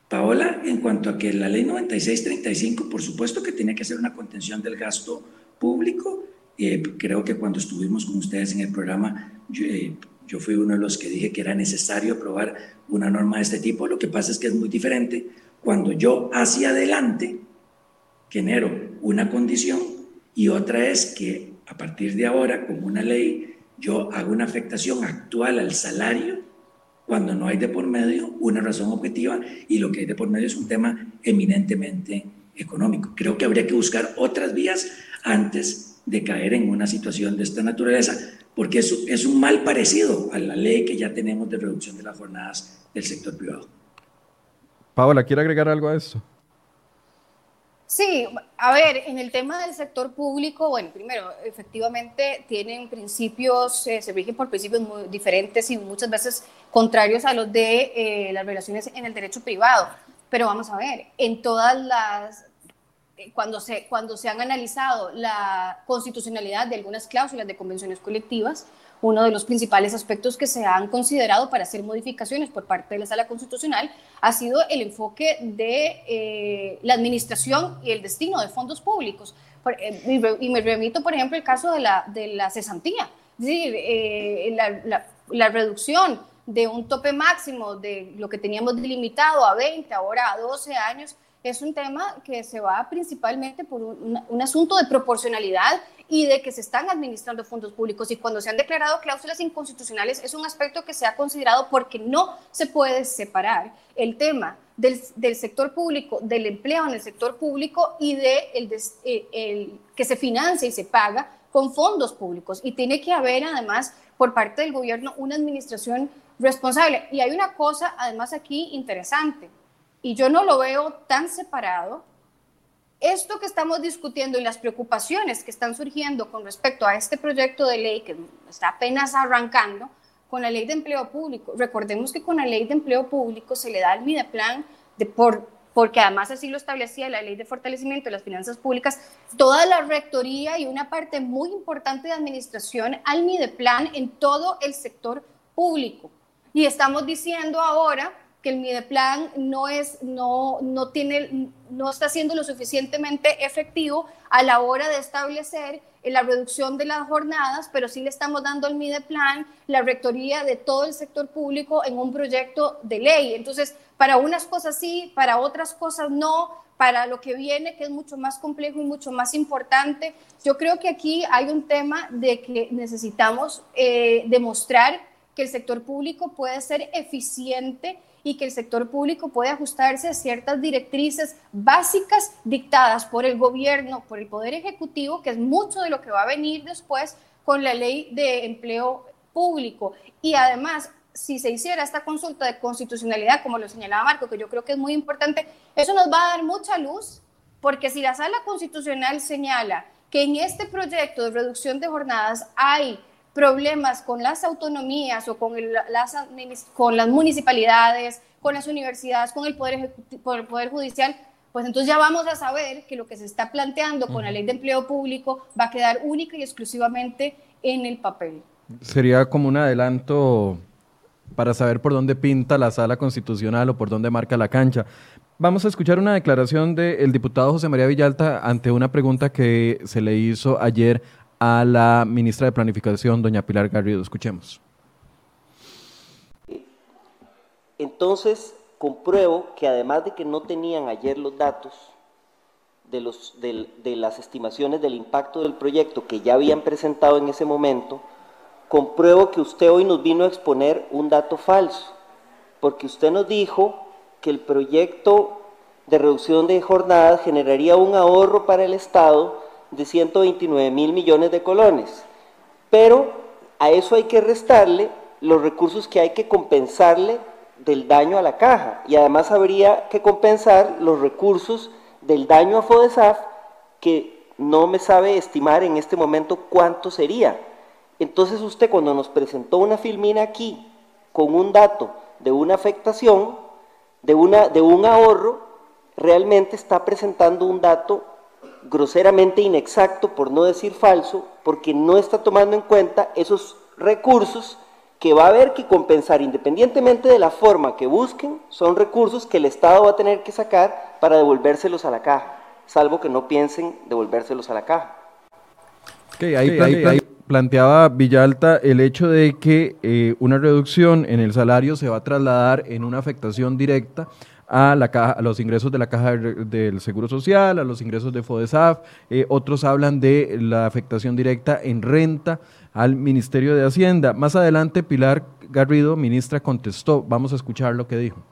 S3: Paola, en cuanto a que la ley 9635, por supuesto que tiene que ser una contención del gasto público. Eh, creo que cuando estuvimos con ustedes en el programa, eh, yo, fui uno de los que dije que era necesario aprobar una norma de este tipo. Lo que pasa es que es muy diferente cuando yo hacia adelante genero una condición y otra es que a partir de ahora, como una ley, yo hago una afectación actual al salario cuando no hay de por medio una razón objetiva y lo que hay de por medio es un tema eminentemente económico. Creo que habría que buscar otras vías antes de caer en una situación de esta naturaleza, porque es, es un mal parecido a la ley que ya tenemos de reducción de las jornadas del sector privado.
S1: Paola, ¿quiere agregar algo a eso?
S2: Sí, a ver, en el tema del sector público, bueno, primero, efectivamente tienen principios, eh, se rigen por principios muy diferentes y muchas veces contrarios a los de eh, las relaciones en el derecho privado. Pero vamos a ver, en todas las, eh, cuando se, cuando se han analizado la constitucionalidad de algunas cláusulas de convenciones colectivas, uno de los principales aspectos que se han considerado para hacer modificaciones por parte de la Sala Constitucional ha sido el enfoque de eh, la administración y el destino de fondos públicos. Y me remito, por ejemplo, al caso de la, de la cesantía, es decir, la, la, reducción de un tope máximo de lo que teníamos delimitado a 20, ahora a 12 años, es un tema que se va principalmente por un, asunto de proporcionalidad y de que se están administrando fondos públicos. Y cuando se han declarado cláusulas inconstitucionales es un aspecto que se ha considerado porque no se puede separar el tema del, sector público, del empleo en el sector público y de el, eh, que se financia y se paga con fondos públicos. Y tiene que haber además por parte del gobierno una administración responsable. Y hay una cosa además aquí interesante y yo no lo veo tan separado, esto que estamos discutiendo y las preocupaciones que están surgiendo con respecto a este proyecto de ley que está apenas arrancando con la ley de empleo público. Recordemos que con la ley de empleo público se le da al Mideplan de por porque además así lo establecía la ley de fortalecimiento de las finanzas públicas, toda la rectoría y una parte muy importante de administración al Mideplan en todo el sector público. Y estamos diciendo ahora que el Mideplan no, es, no, no, tiene, no está siendo lo suficientemente efectivo a la hora de establecer en la reducción de las jornadas, pero sí le estamos dando al Mideplan la rectoría de todo el sector público en un proyecto de ley. Entonces, para unas cosas sí, para otras cosas no, para lo que viene, que es mucho más complejo y mucho más importante. Yo creo que aquí hay un tema de que necesitamos eh, demostrar que el sector público puede ser eficiente y que el sector público puede ajustarse a ciertas directrices básicas dictadas por el gobierno, por el Poder Ejecutivo, que es mucho de lo que va a venir después con la ley de empleo público. Y además, si se hiciera esta consulta de constitucionalidad, como lo señalaba Marco, que yo creo que es muy importante, eso nos va a dar mucha luz, porque si la sala constitucional señala que en este proyecto de reducción de jornadas hay problemas con las autonomías o con, las, con las municipalidades, con las universidades, con el poder, el poder Judicial, pues entonces ya vamos a saber que lo que se está planteando con la ley de empleo público va a quedar única y exclusivamente en el papel.
S1: Sería como un adelanto para saber por dónde pinta la sala constitucional o por dónde marca la cancha. Vamos a escuchar una declaración del diputado José María Villalta ante una pregunta que se le hizo ayer a la ministra de Planificación, doña Pilar Garrido. Escuchemos.
S4: Entonces, compruebo que además de que no tenían ayer los datos de, los, de las estimaciones del impacto del proyecto que ya habían presentado en ese momento, compruebo que usted hoy nos vino a exponer un dato falso, porque usted nos dijo que el proyecto de reducción de jornadas generaría un ahorro para el Estado de 129 mil millones de colones, pero a eso hay que restarle los recursos que hay que compensarle del daño a la caja y además habría que compensar los recursos del daño a FODESAF que no me sabe estimar en este momento cuánto sería. Entonces usted cuando nos presentó una filmina aquí con un dato de una afectación, de, una, de un ahorro, realmente está presentando un dato groseramente inexacto, por no decir falso, porque no está tomando en cuenta esos recursos que va a haber que compensar independientemente de la forma que busquen, son recursos que el Estado va a tener que sacar para devolvérselos a la caja, salvo que no piensen devolvérselos a la caja.
S1: Okay, ahí, planteaba Villalta el hecho de que eh, una reducción en el salario se va a trasladar en una afectación directa a, la caja, a los ingresos de la caja del Seguro Social, a los ingresos de FODESAF, eh, otros hablan de la afectación directa en renta al Ministerio de Hacienda. Más adelante, Pilar Garrido, ministra, contestó. Vamos a escuchar lo que dijo.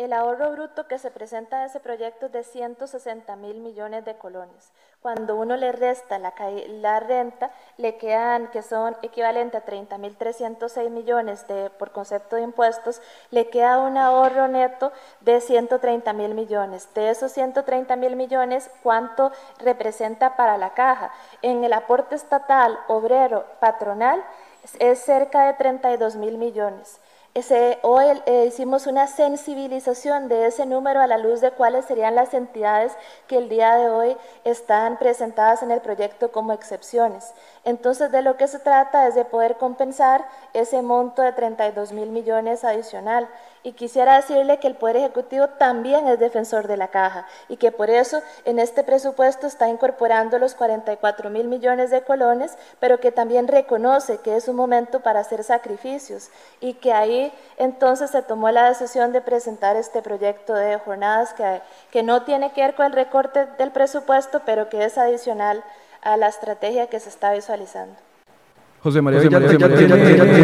S5: El ahorro bruto que se presenta de ese proyecto es de 160 mil millones de colones. Cuando uno le resta la, renta, le quedan, que son equivalentes a 30 mil 306 millones de, por concepto de impuestos, le queda un ahorro neto de 130 mil millones. De esos 130 mil millones, ¿cuánto representa para la caja? En el aporte estatal, obrero, patronal, es cerca de 32 mil millones. Hoy eh, hicimos una sensibilización de ese número a la luz de cuáles serían las entidades que el día de hoy están presentadas en el proyecto como excepciones. Entonces, de lo que se trata es de poder compensar ese monto de 32 mil millones adicional. Y quisiera decirle que el Poder Ejecutivo también es defensor de la caja y que por eso en este presupuesto está incorporando los 44 mil millones de colones, pero que también reconoce que es un momento para hacer sacrificios y que ahí entonces se tomó la decisión de presentar este proyecto de jornadas que, que no tiene que ver con el recorte del presupuesto, pero que es adicional a la estrategia que se está visualizando.
S1: José María, tiene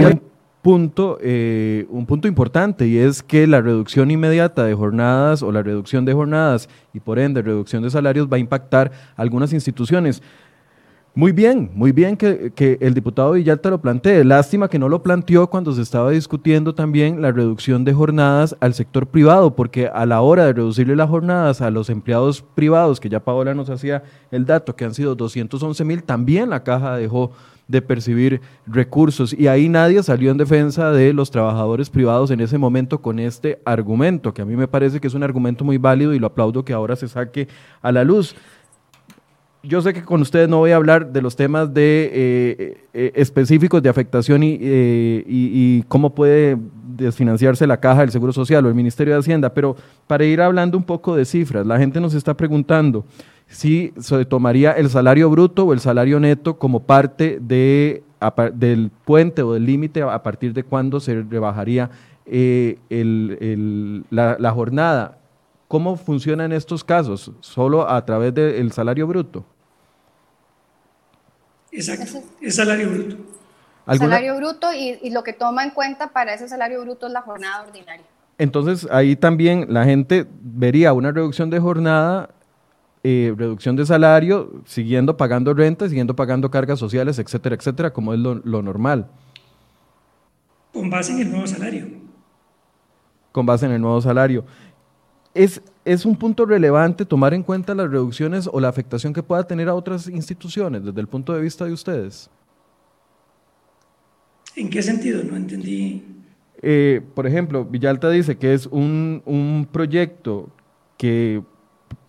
S1: un punto, eh, un punto importante y es que la reducción inmediata de jornadas o la reducción de jornadas y por ende reducción de salarios va a impactar algunas instituciones. Muy bien, muy bien que, que, el diputado Villalta lo plantee. Lástima que no lo planteó cuando se estaba discutiendo también la reducción de jornadas al sector privado, porque a la hora de reducirle las jornadas a los empleados privados, que ya Paola nos hacía el dato, que han sido 211 mil, también la caja dejó de percibir recursos. Y ahí nadie salió en defensa de los trabajadores privados en ese momento con este argumento, que a mí me parece que es un argumento muy válido y lo aplaudo que ahora se saque a la luz yo sé que con ustedes no voy a hablar de los temas de, eh, eh, específicos de afectación y, eh, y, cómo puede desfinanciarse la caja del Seguro Social o el Ministerio de Hacienda, pero para ir hablando un poco de cifras, la gente nos está preguntando si se tomaría el salario bruto o el salario neto como parte de, del puente o del límite a partir de cuándo se rebajaría eh, la, jornada. ¿Cómo funciona en estos casos? ¿Solo a través del salario bruto?
S3: Exacto, el salario bruto.
S2: Salario bruto y, lo que toma en cuenta para ese salario bruto es la jornada ordinaria.
S1: Entonces ahí también la gente vería una reducción de jornada, eh, reducción de salario, siguiendo pagando renta, siguiendo pagando cargas sociales, etcétera, etcétera, como es lo, normal.
S3: Con base en el nuevo salario.
S1: Con base en el nuevo salario. Es, es un punto relevante tomar en cuenta las reducciones o la afectación que pueda tener a otras instituciones desde el punto de vista de ustedes.
S3: ¿En qué sentido? No entendí.
S1: Eh, por ejemplo, Villalta dice que es un, un proyecto que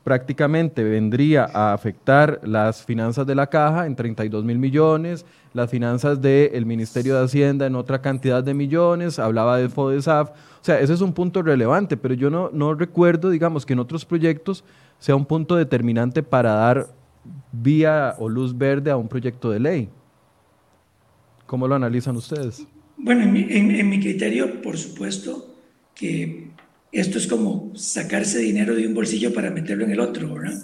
S1: prácticamente vendría a afectar las finanzas de la caja en 32 mil millones, las finanzas del Ministerio de Hacienda en otra cantidad de millones, hablaba de FODESAF, o sea, ese es un punto relevante, pero yo no, no recuerdo, digamos, que en otros proyectos sea un punto determinante para dar vía o luz verde a un proyecto de ley. ¿Cómo lo analizan ustedes?
S3: Bueno, en mi, criterio, por supuesto, que esto es como sacarse dinero de un bolsillo para meterlo en el otro, ¿verdad?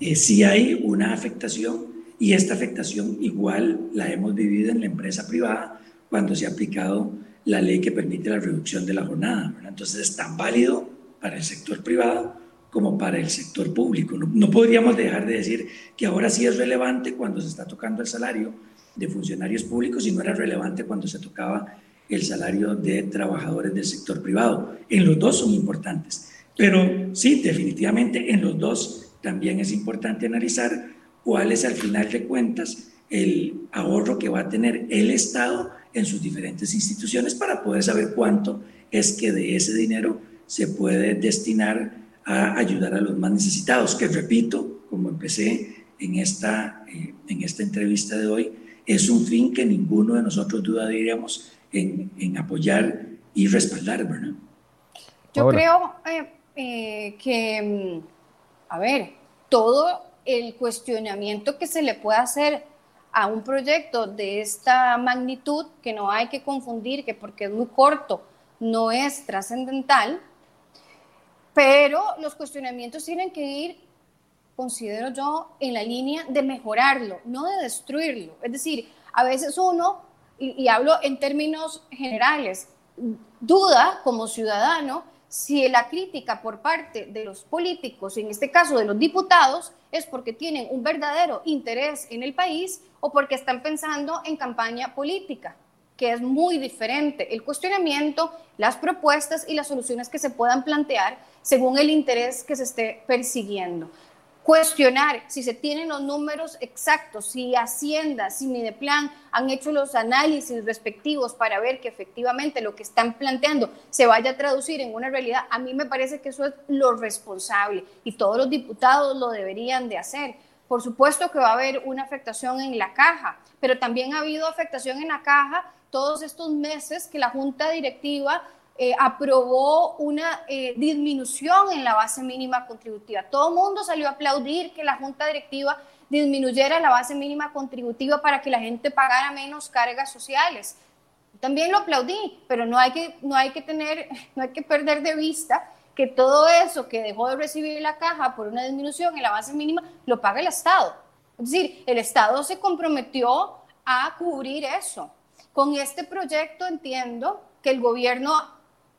S3: Eh, sí hay una afectación y esta afectación igual la hemos vivido en la empresa privada cuando se ha aplicado la ley que permite la reducción de la jornada. ¿verdad? Entonces es tan válido para el sector privado como para el sector público. no, podríamos dejar de decir que ahora sí es relevante cuando se está tocando el salario de funcionarios públicos y no era relevante cuando se tocaba el salario de trabajadores del sector privado. En los dos son importantes, pero sí, definitivamente en los dos también es importante analizar cuál es al final de cuentas el ahorro que va a tener el Estado en sus diferentes instituciones para poder saber cuánto es que de ese dinero se puede destinar a ayudar a los más necesitados, que repito, como empecé en esta, eh, en esta entrevista de hoy, es un fin que ninguno de nosotros dudaríamos en, en apoyar y respaldar, ¿verdad?
S2: Yo creo eh, eh, que, mm, a ver, todo el cuestionamiento que se le puede hacer a un proyecto de esta magnitud, que no hay que confundir, que porque es muy corto no es trascendental, pero los cuestionamientos tienen que ir considero yo, en la línea de mejorarlo, no de destruirlo. Es decir, a veces uno, y, hablo en términos generales, duda como ciudadano si la crítica por parte de los políticos, en este caso de los diputados, es porque tienen un verdadero interés en el país o porque están pensando en campaña política, que es muy diferente el cuestionamiento, las propuestas y las soluciones que se puedan plantear según el interés que se esté persiguiendo cuestionar si se tienen los números exactos, si Hacienda, si Mideplan han hecho los análisis respectivos para ver que efectivamente lo que están planteando se vaya a traducir en una realidad, a mí me parece que eso es lo responsable y todos los diputados lo deberían de hacer. Por supuesto que va a haber una afectación en la caja, pero también ha habido afectación en la caja todos estos meses que la Junta Directiva eh, aprobó una eh, disminución en la base mínima contributiva. Todo el mundo salió a aplaudir que la Junta Directiva disminuyera la base mínima contributiva para que la gente pagara menos cargas sociales. También lo aplaudí, pero no hay que, no hay que tener, no hay que perder de vista que todo eso que dejó de recibir la caja por una disminución en la base mínima lo paga el Estado. Es decir, el Estado se comprometió a cubrir eso. Con este proyecto entiendo que el gobierno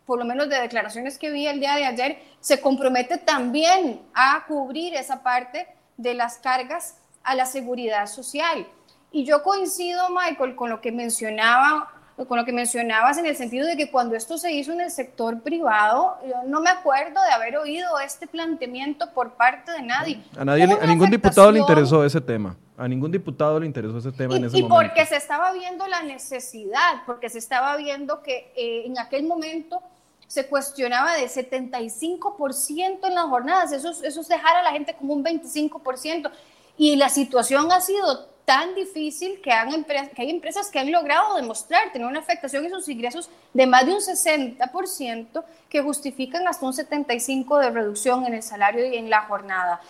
S2: por lo menos de declaraciones que vi el día de ayer, se compromete también a cubrir esa parte de las cargas a la seguridad social. Y yo coincido, Michael, con lo que mencionaba con lo que mencionabas en el sentido de que cuando esto se hizo en el sector privado, yo no me acuerdo de haber oído este planteamiento por parte de nadie.
S1: A nadie, a ningún diputado le interesó ese tema. A ningún diputado le interesó ese tema
S2: y,
S1: en ese
S2: y momento. Y porque se estaba viendo la necesidad, porque se estaba viendo que eh, en aquel momento se cuestionaba de 75% en las jornadas, eso, eso es dejar a la gente como un 25%, y la situación ha sido tan difícil que, han que hay empresas que han logrado demostrar tener una afectación en sus ingresos de más de un 60% que justifican hasta un 75% de reducción en el salario y en la jornada.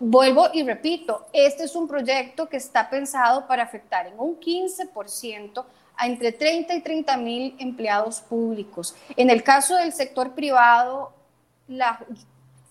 S2: Vuelvo y repito, este es un proyecto que está pensado para afectar en un 15% a entre 30 y 30 mil empleados públicos. En el caso del sector privado,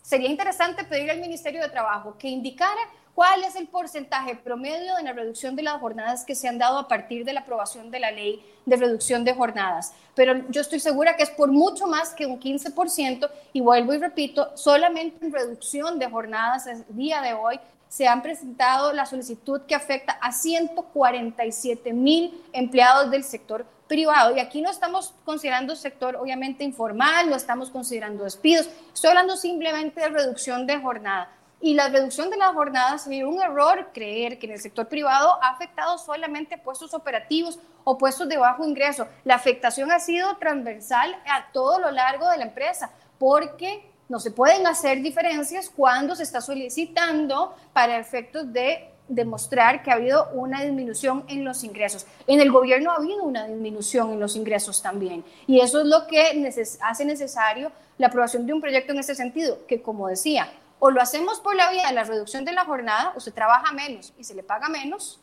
S2: sería interesante pedir al Ministerio de Trabajo que indicara cuál es el porcentaje promedio de la reducción de las jornadas que se han dado a partir de la aprobación de la ley de reducción de jornadas. Pero yo estoy segura que es por mucho más que un 15% y vuelvo y repito, solamente en reducción de jornadas el día de hoy se han presentado la solicitud que afecta a 147 mil empleados del sector privado. Y aquí no estamos considerando sector obviamente informal, no estamos considerando despidos, estoy hablando simplemente de reducción de jornada. Y la reducción de las jornadas sería un error creer que en el sector privado ha afectado solamente puestos operativos o puestos de bajo ingreso. La afectación ha sido transversal a todo lo largo de la empresa, porque no se pueden hacer diferencias cuando se está solicitando para efectos de demostrar que ha habido una disminución en los ingresos. En el gobierno ha habido una disminución en los ingresos también. Y eso es lo que hace necesario la aprobación de un proyecto en ese sentido, que como decía, o lo hacemos por la vía de la reducción de la jornada, o se trabaja menos y se le paga menos,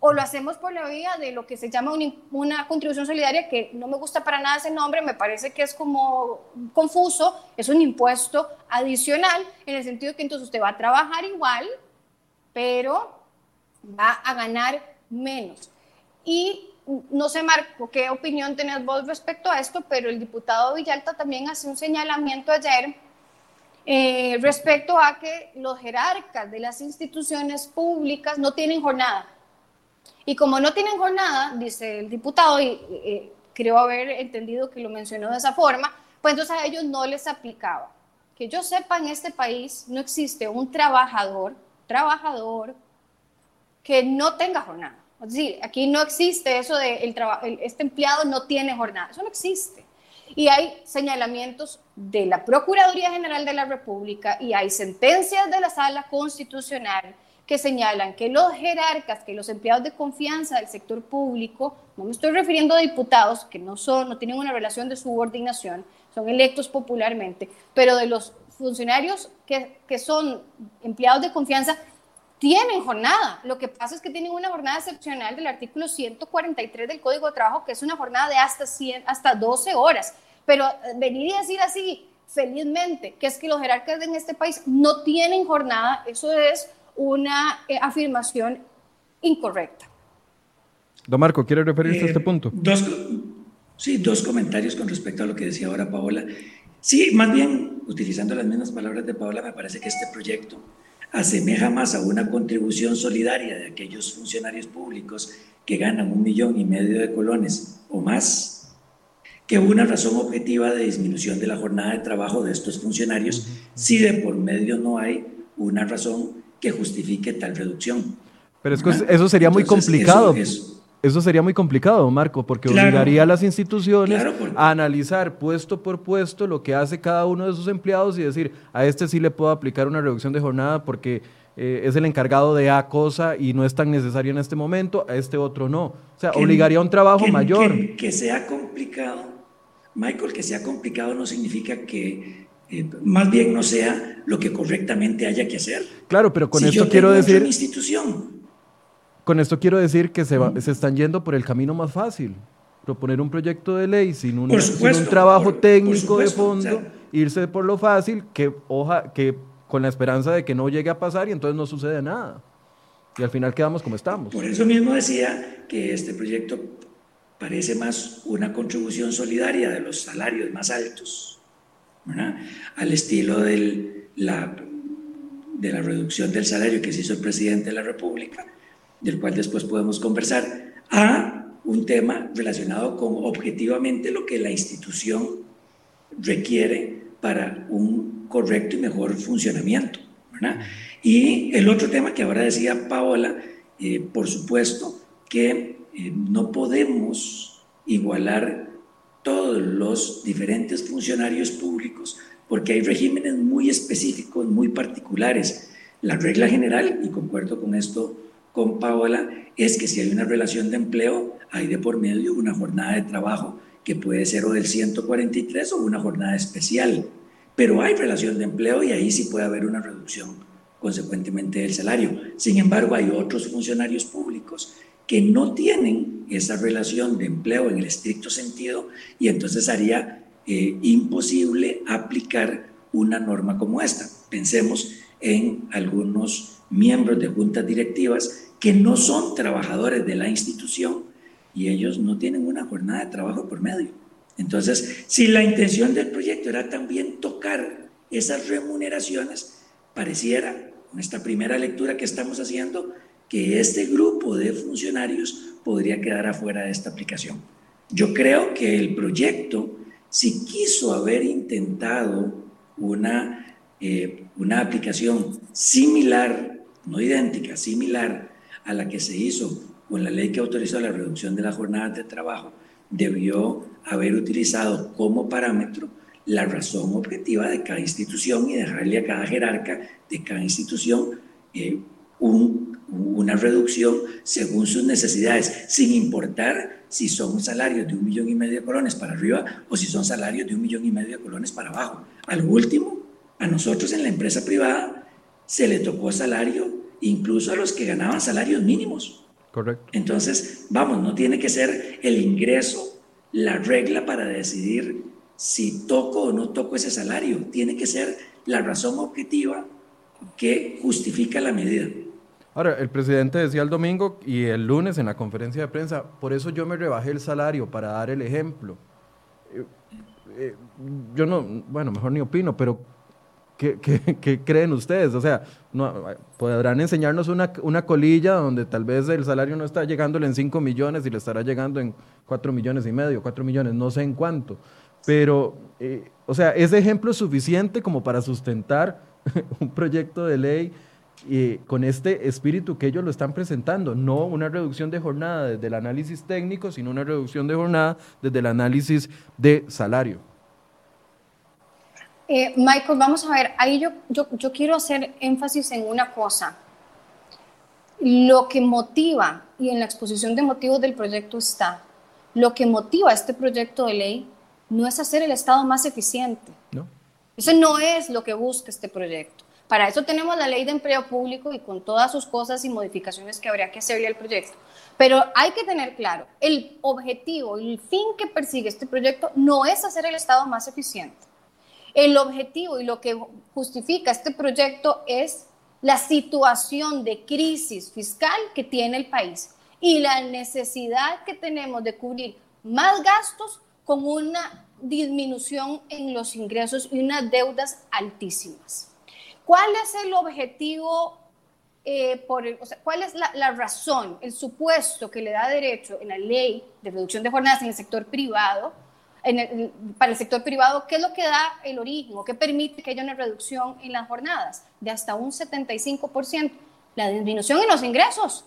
S2: o lo hacemos por la vía de lo que se llama una, contribución solidaria, que no me gusta para nada ese nombre, me parece que es como confuso, es un impuesto adicional, en el sentido que entonces usted va a trabajar igual, pero va a ganar menos. Y no sé, Marco, qué opinión tenés vos respecto a esto, pero el diputado Villalta también hace un señalamiento ayer eh, respecto a que los jerarcas de las instituciones públicas no tienen jornada y como no tienen jornada, dice el diputado, y creo haber entendido que lo mencionó de esa forma, pues entonces a ellos no les aplicaba. Que yo sepa, en este país no existe un trabajador, trabajador, que no tenga jornada. Es decir, aquí no existe eso de el este empleado no tiene jornada. Eso no existe. Y hay señalamientos de la Procuraduría General de la República y hay sentencias de la Sala Constitucional que señalan que los jerarcas, que los empleados de confianza del sector público, no me estoy refiriendo a diputados que no son, no tienen una relación de subordinación, son electos popularmente, pero de los funcionarios que, que son empleados de confianza tienen jornada. Lo que pasa es que tienen una jornada excepcional del artículo 143 del Código de Trabajo, que es una jornada de hasta, 100, hasta 12 horas. Pero eh, venir y decir así, felizmente, que es que los jerarcas en este país no tienen jornada, eso es una eh, afirmación incorrecta.
S1: Don Marco, ¿quiere referirse a este eh, punto?
S3: Dos, sí, dos comentarios con respecto a lo que decía ahora Paola. Sí, más bien, utilizando las mismas palabras de Paola, me parece que este proyecto asemeja más a una contribución solidaria de aquellos funcionarios públicos que ganan un millón y medio de colones o más, que una razón objetiva de disminución de la jornada de trabajo de estos funcionarios, si de por medio no hay una razón que justifique tal reducción.
S1: Pero es que eso sería muy complicado. Eso, sería muy complicado, Marco, porque obligaría a las instituciones a analizar puesto por puesto lo que hace cada uno de sus empleados y decir, a este sí le puedo aplicar una reducción de jornada porque eh, es el encargado de A cosa y no es tan necesario en este momento, a este otro no. O sea, obligaría a un trabajo mayor.
S3: que sea complicado, Michael, que sea complicado no significa que eh, más bien no sea lo que correctamente haya que hacer.
S1: Claro, pero con esto quiero decir...
S3: institución.
S1: Con esto quiero decir que se, se están yendo por el camino más fácil. Proponer un proyecto de ley sin un, un trabajo técnico de fondo, irse por lo fácil, que, hoja, que con la esperanza de que no llegue a pasar y entonces no sucede nada. Y al final quedamos como estamos.
S3: Por eso mismo decía que este proyecto parece más una contribución solidaria de los salarios más altos al estilo de la reducción del salario que se hizo el presidente de la República, del cual después podemos conversar, a un tema relacionado con objetivamente lo que la institución requiere para un correcto y mejor funcionamiento. Y el otro tema que ahora decía Paola, eh, por supuesto que eh, no podemos igualar todos los diferentes funcionarios públicos, porque hay regímenes muy específicos, muy particulares. La regla general, y concuerdo con esto con Paola es que si hay una relación de empleo, hay de por medio una jornada de trabajo que puede ser o del 143 o una jornada especial. Pero hay relación de empleo y ahí sí puede haber una reducción consecuentemente del salario. Sin embargo, hay otros funcionarios públicos que no tienen esa relación de empleo en el estricto sentido y entonces haría eh, imposible aplicar una norma como esta. Pensemos en algunos miembros de juntas directivas que no son trabajadores de la institución y ellos no tienen una jornada de trabajo por medio. Entonces, si la intención del proyecto era también tocar esas remuneraciones, pareciera, con esta primera lectura que estamos haciendo, que este grupo de funcionarios podría quedar afuera de esta aplicación. Yo creo que el proyecto, si quiso haber intentado una, eh, una aplicación similar, no idéntica, similar a la que se hizo con la ley que autorizó la reducción de las jornadas de trabajo, debió haber utilizado como parámetro la razón objetiva de cada institución y dejarle a cada jerarca de cada institución eh, una reducción según sus necesidades, sin importar si son salarios de un millón y medio de colones para arriba o si son salarios de un millón y medio de colones para abajo. Al último, a nosotros en la empresa privada se le tocó salario incluso a los que ganaban salarios mínimos.
S1: Correcto.
S3: Entonces, vamos, no tiene que ser el ingreso la regla para decidir si toco o no toco ese salario. Tiene que ser la razón objetiva que justifica la medida.
S1: Ahora, el presidente decía el domingo y el lunes en la conferencia de prensa, por eso yo me rebajé el salario, para dar el ejemplo. Eh, eh, yo no, bueno, mejor ni opino, pero ¿Qué, creen ustedes? O sea, no, podrán enseñarnos una, una, colilla donde tal vez el salario no está llegándole en 5 millones y le estará llegando en 4 millones y medio, 4 millones, no sé en cuánto. Pero, eh, o sea, ¿es ejemplo suficiente como para sustentar un proyecto de ley eh, con este espíritu que ellos lo están presentando? No una reducción de jornada desde el análisis técnico, sino una reducción de jornada desde el análisis de salario.
S2: Eh, Michael, vamos a ver, ahí yo, yo, quiero hacer énfasis en una cosa. Lo que motiva, y en la exposición de motivos del proyecto está, lo que motiva este proyecto de ley no es hacer el Estado más eficiente. No. Eso no es lo que busca este proyecto. Para eso tenemos la ley de empleo público y con todas sus cosas y modificaciones que habría que hacerle al proyecto. Pero hay que tener claro, el objetivo, el fin que persigue este proyecto no es hacer el Estado más eficiente. El objetivo y lo que justifica este proyecto es la situación de crisis fiscal que tiene el país y la necesidad que tenemos de cubrir más gastos con una disminución en los ingresos y unas deudas altísimas. ¿Cuál es el objetivo? Eh, por ¿Cuál es la, la razón, el supuesto que le da derecho en la ley de reducción de jornadas en el sector privado para el sector privado, ¿qué es lo que da el origen o qué permite que haya una reducción en las jornadas de hasta un 75%? La disminución en los ingresos.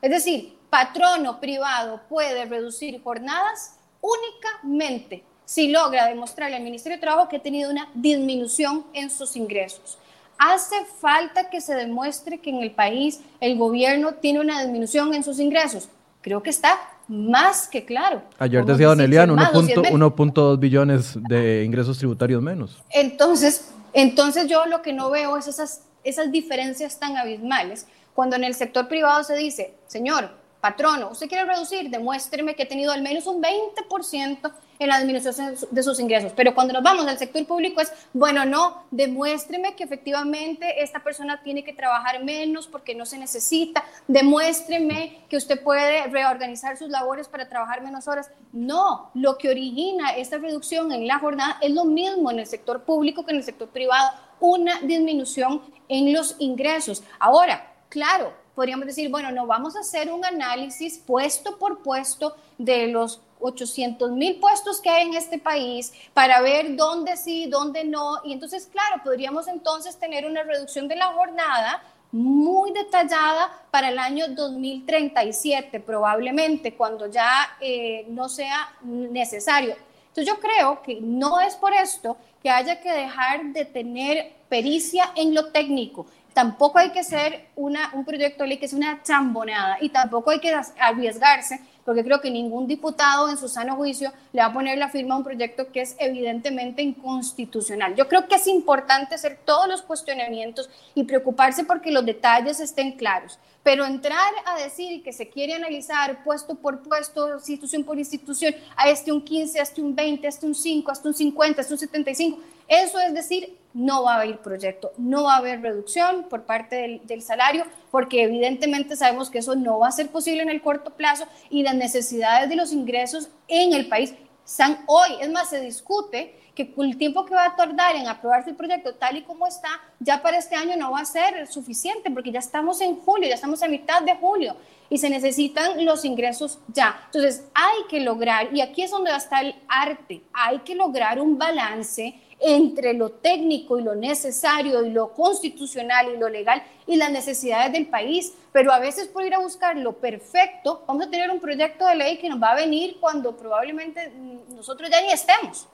S2: Es decir, patrono privado puede reducir jornadas únicamente si logra demostrarle al Ministerio de Trabajo que ha tenido una disminución en sus ingresos. Hace falta que se demuestre que en el país el gobierno tiene una disminución en sus ingresos. Creo que está más que claro.
S1: Ayer decía Don Eliano, 1.2 billones de ingresos tributarios menos.
S2: Entonces, entonces yo lo que no veo es esas, esas diferencias tan abismales. Cuando en el sector privado se dice, señor, patrono, usted quiere reducir, demuéstreme que ha tenido al menos un 20% en la disminución de sus ingresos. Pero cuando nos vamos al sector público es, bueno, no, demuéstreme que efectivamente esta persona tiene que trabajar menos porque no se necesita, demuéstreme que usted puede reorganizar sus labores para trabajar menos horas. No, lo que origina esta reducción en la jornada es lo mismo en el sector público que en el sector privado, una disminución en los ingresos. Ahora, claro, podríamos decir, bueno, no vamos a hacer un análisis puesto por puesto de los 800 mil puestos que hay en este país para ver dónde sí, dónde no. Y entonces, claro, podríamos entonces tener una reducción de la jornada muy detallada para el año 2037, probablemente, cuando ya eh, no sea necesario. Entonces yo creo que no es por esto que haya que dejar de tener pericia en lo técnico. tampoco hay que hacer una, un proyecto de ley que es una chambonada y tampoco hay que arriesgarse, porque creo que ningún diputado en su sano juicio le va a poner la firma a un proyecto que es evidentemente inconstitucional. Yo creo que es importante hacer todos los cuestionamientos y preocuparse porque los detalles estén claros, pero entrar a decir que se quiere analizar puesto por puesto, institución por institución, a este un 15, a este un 20, a este un 5, a este un 50, a este un 75, eso es decir, no va a haber proyecto, no va a haber reducción por parte del, salario, porque evidentemente sabemos que eso no va a ser posible en el corto plazo y las necesidades de los ingresos en el país están hoy. Es más, se discute que el tiempo que va a tardar en aprobarse el proyecto tal y como está, ya para este año no va a ser suficiente, porque ya estamos en julio, ya estamos a mitad de julio y se necesitan los ingresos ya. Entonces, hay que lograr, y aquí es donde va a estar el arte, hay que lograr un balance entre lo técnico y lo necesario y lo constitucional y lo legal y las necesidades del país. Pero a veces por ir a buscar lo perfecto, vamos a tener un proyecto de ley que nos va a venir cuando probablemente nosotros ya ni estemos.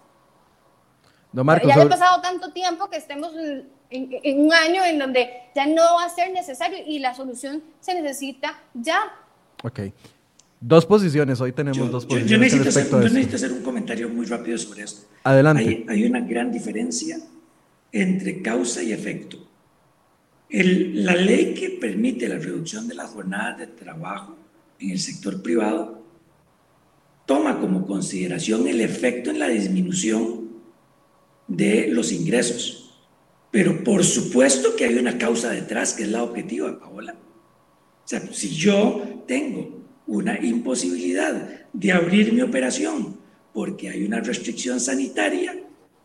S2: Ya ha pasado tanto tiempo que estemos en, en, un año en donde ya no va a ser necesario y la solución se necesita ya.
S1: Ok. Dos posiciones, hoy tenemos dos posiciones.
S3: Yo, necesito, hacer, yo necesito, hacer, un comentario muy rápido sobre esto.
S1: Adelante.
S3: Hay, una gran diferencia entre causa y efecto. El, la ley que permite la reducción de las jornadas de trabajo en el sector privado toma como consideración el efecto en la disminución de los ingresos. Pero por supuesto que hay una causa detrás, que es la objetiva, Paola. O sea, si yo tengo una imposibilidad de abrir mi operación porque hay una restricción sanitaria,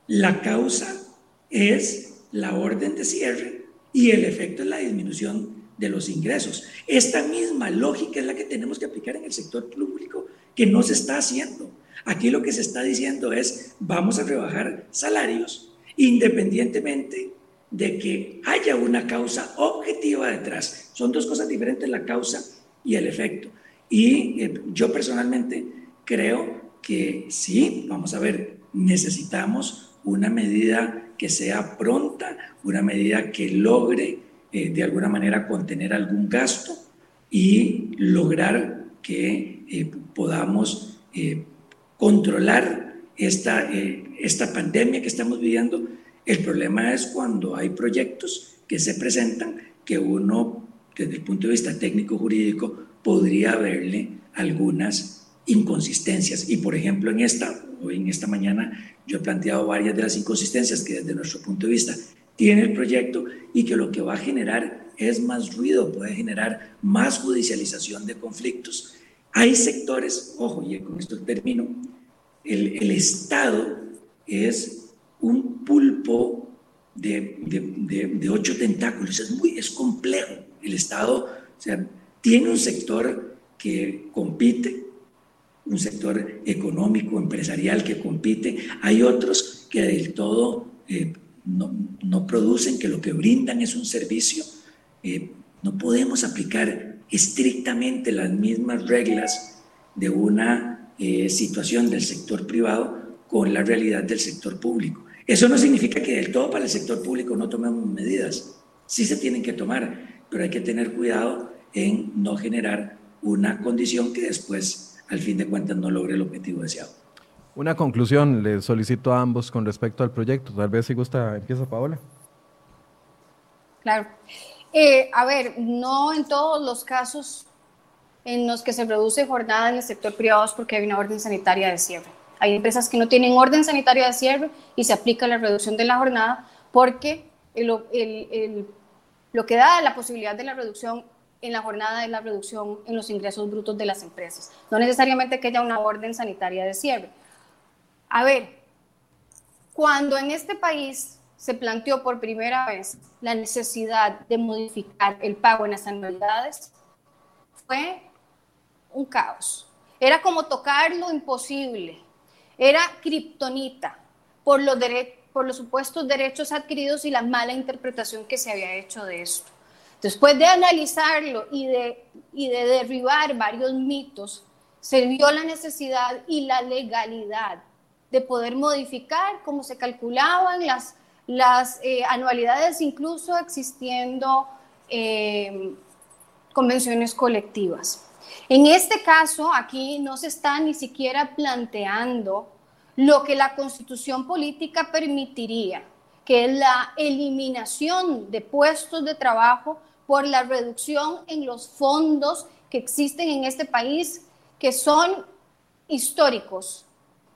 S3: la causa es la orden de cierre y el efecto es la disminución de los ingresos. Esta misma lógica es la que tenemos que aplicar en el sector público que no se está haciendo. Aquí lo que se está diciendo es vamos a rebajar salarios independientemente de que haya una causa objetiva detrás. Son dos cosas diferentes, la causa y el efecto. Y eh, yo personalmente creo que sí, vamos a ver, necesitamos una medida que sea pronta, una medida que logre eh, de alguna manera contener algún gasto y lograr que eh, podamos controlar esta, esta pandemia que estamos viviendo. El problema es cuando hay proyectos que se presentan que uno, desde el punto de vista técnico-jurídico, podría haberle algunas inconsistencias. Y por ejemplo, en esta, en esta mañana, yo he planteado varias de las inconsistencias que desde nuestro punto de vista tiene el proyecto y que lo que va a generar es más ruido, puede generar más judicialización de conflictos. Hay sectores, ojo, y con esto termino, el, Estado es un pulpo de, ocho tentáculos, es, complejo. El Estado, o sea, tiene un sector que compite, un sector económico, empresarial que compite. Hay otros que del todo eh, no, producen, que lo que brindan es un servicio. Eh, no podemos aplicar estrictamente las mismas reglas de una eh, situación del sector privado con la realidad del sector público. Eso no significa que del todo para el sector público no tomemos medidas. Sí se tienen que tomar, pero hay que tener cuidado en no generar una condición que después, al fin de cuentas, no logre el objetivo deseado.
S1: Una conclusión le solicito a ambos con respecto al proyecto. Tal vez si gusta, empieza Paola.
S2: Claro. Eh, a ver, no en todos los casos en los que se produce jornada en el sector privado es porque hay una orden sanitaria de cierre. Hay empresas que no tienen orden sanitaria de cierre y se aplica la reducción de la jornada porque lo que da la posibilidad de la reducción en la jornada de la reducción en los ingresos brutos de las empresas. No necesariamente que haya una orden sanitaria de cierre. A ver, cuando en este país se planteó por primera vez la necesidad de modificar el pago en las anualidades, fue un caos. Era como tocar lo imposible. Era kriptonita por los, por los supuestos derechos adquiridos y la mala interpretación que se había hecho de esto. Después de analizarlo y de, y de derribar varios mitos, se vio la necesidad y la legalidad de poder modificar cómo se calculaban las, las eh, anualidades, incluso existiendo eh, convenciones colectivas. En este caso, aquí no se está ni siquiera planteando lo que la constitución política permitiría, que es la eliminación de puestos de trabajo por la reducción en los fondos que existen en este país, que son históricos.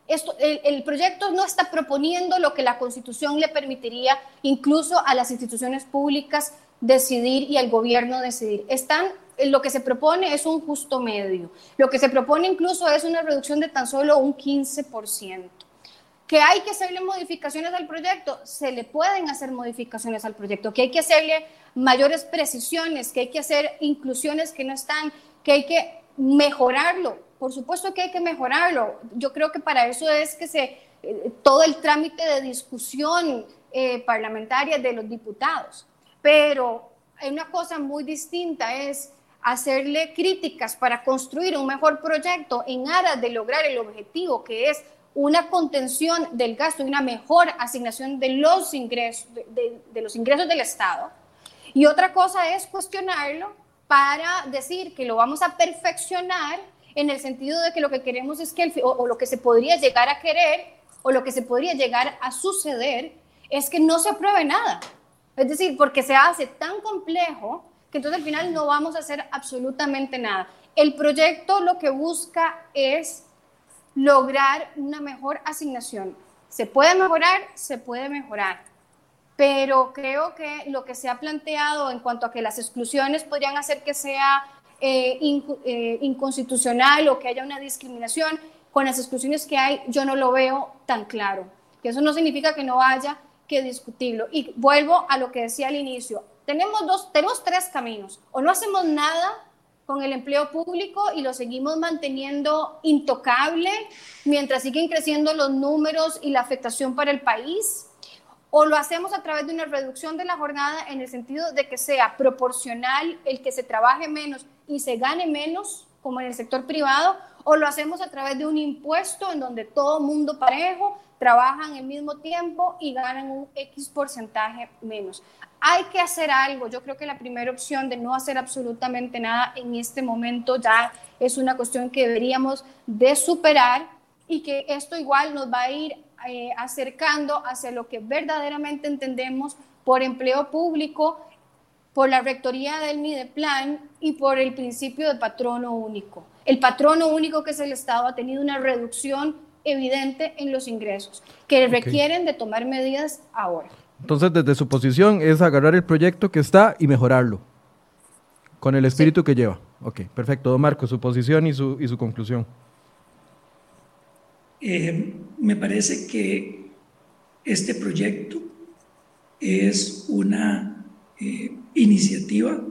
S2: Esto, el, proyecto no está proponiendo lo que la Constitución le permitiría incluso a las instituciones públicas decidir y al gobierno decidir. Están, lo que se propone es un justo medio. Lo que se propone incluso es una reducción de tan solo un 15%. ¿Que hay que hacerle modificaciones al proyecto? Se le pueden hacer modificaciones al proyecto. ¿Que hay que hacerle mayores precisiones? ¿Que hay que hacer inclusiones que no están? ¿Que hay que mejorarlo? Por supuesto que hay que mejorarlo. Yo creo que para eso es que se, eh, todo el trámite de discusión eh, parlamentaria de los diputados. Pero hay una cosa muy distinta, es hacerle críticas para construir un mejor proyecto en aras de lograr el objetivo que es una contención del gasto y una mejor asignación de los ingresos, de, los ingresos del Estado. Y otra cosa es cuestionarlo para decir que lo vamos a perfeccionar en el sentido de que lo que queremos es que, o, lo que se podría llegar a querer, o lo que se podría llegar a suceder, es que no se apruebe nada. Es decir, porque se hace tan complejo que entonces al final no vamos a hacer absolutamente nada. El proyecto lo que busca es lograr una mejor asignación. ¿Se puede mejorar? Se puede mejorar. Pero creo que lo que se ha planteado en cuanto a que las exclusiones podrían hacer que sea eh, eh, inconstitucional o que haya una discriminación, con las exclusiones que hay, yo no lo veo tan claro. Que eso no significa que no haya que discutirlo. Y vuelvo a lo que decía al inicio. Tenemos, dos, tenemos tres caminos. O no hacemos nada con el empleo público y lo seguimos manteniendo intocable mientras siguen creciendo los números y la afectación para el país, o lo hacemos a través de una reducción de la jornada en el sentido de que sea proporcional el que se trabaje menos y se gane menos, como en el sector privado, o lo hacemos a través de un impuesto en donde todo mundo parejo trabajan el mismo tiempo y ganan un X porcentaje menos. Hay que hacer algo. Yo creo que la primera opción de no hacer absolutamente nada en este momento ya es una cuestión que deberíamos de superar y que esto igual nos va a ir eh, acercando hacia lo que verdaderamente entendemos por empleo público, por la rectoría del Mideplan y por el principio de patrono único. El patrono único que es el Estado ha tenido una reducción evidente en los ingresos, que requieren de tomar medidas ahora.
S1: Entonces, desde su posición es agarrar el proyecto que está y mejorarlo, con el espíritu que lleva. Ok, perfecto. Don Marco, su posición y su, y su conclusión.
S3: Eh, me parece que este proyecto es una eh, iniciativa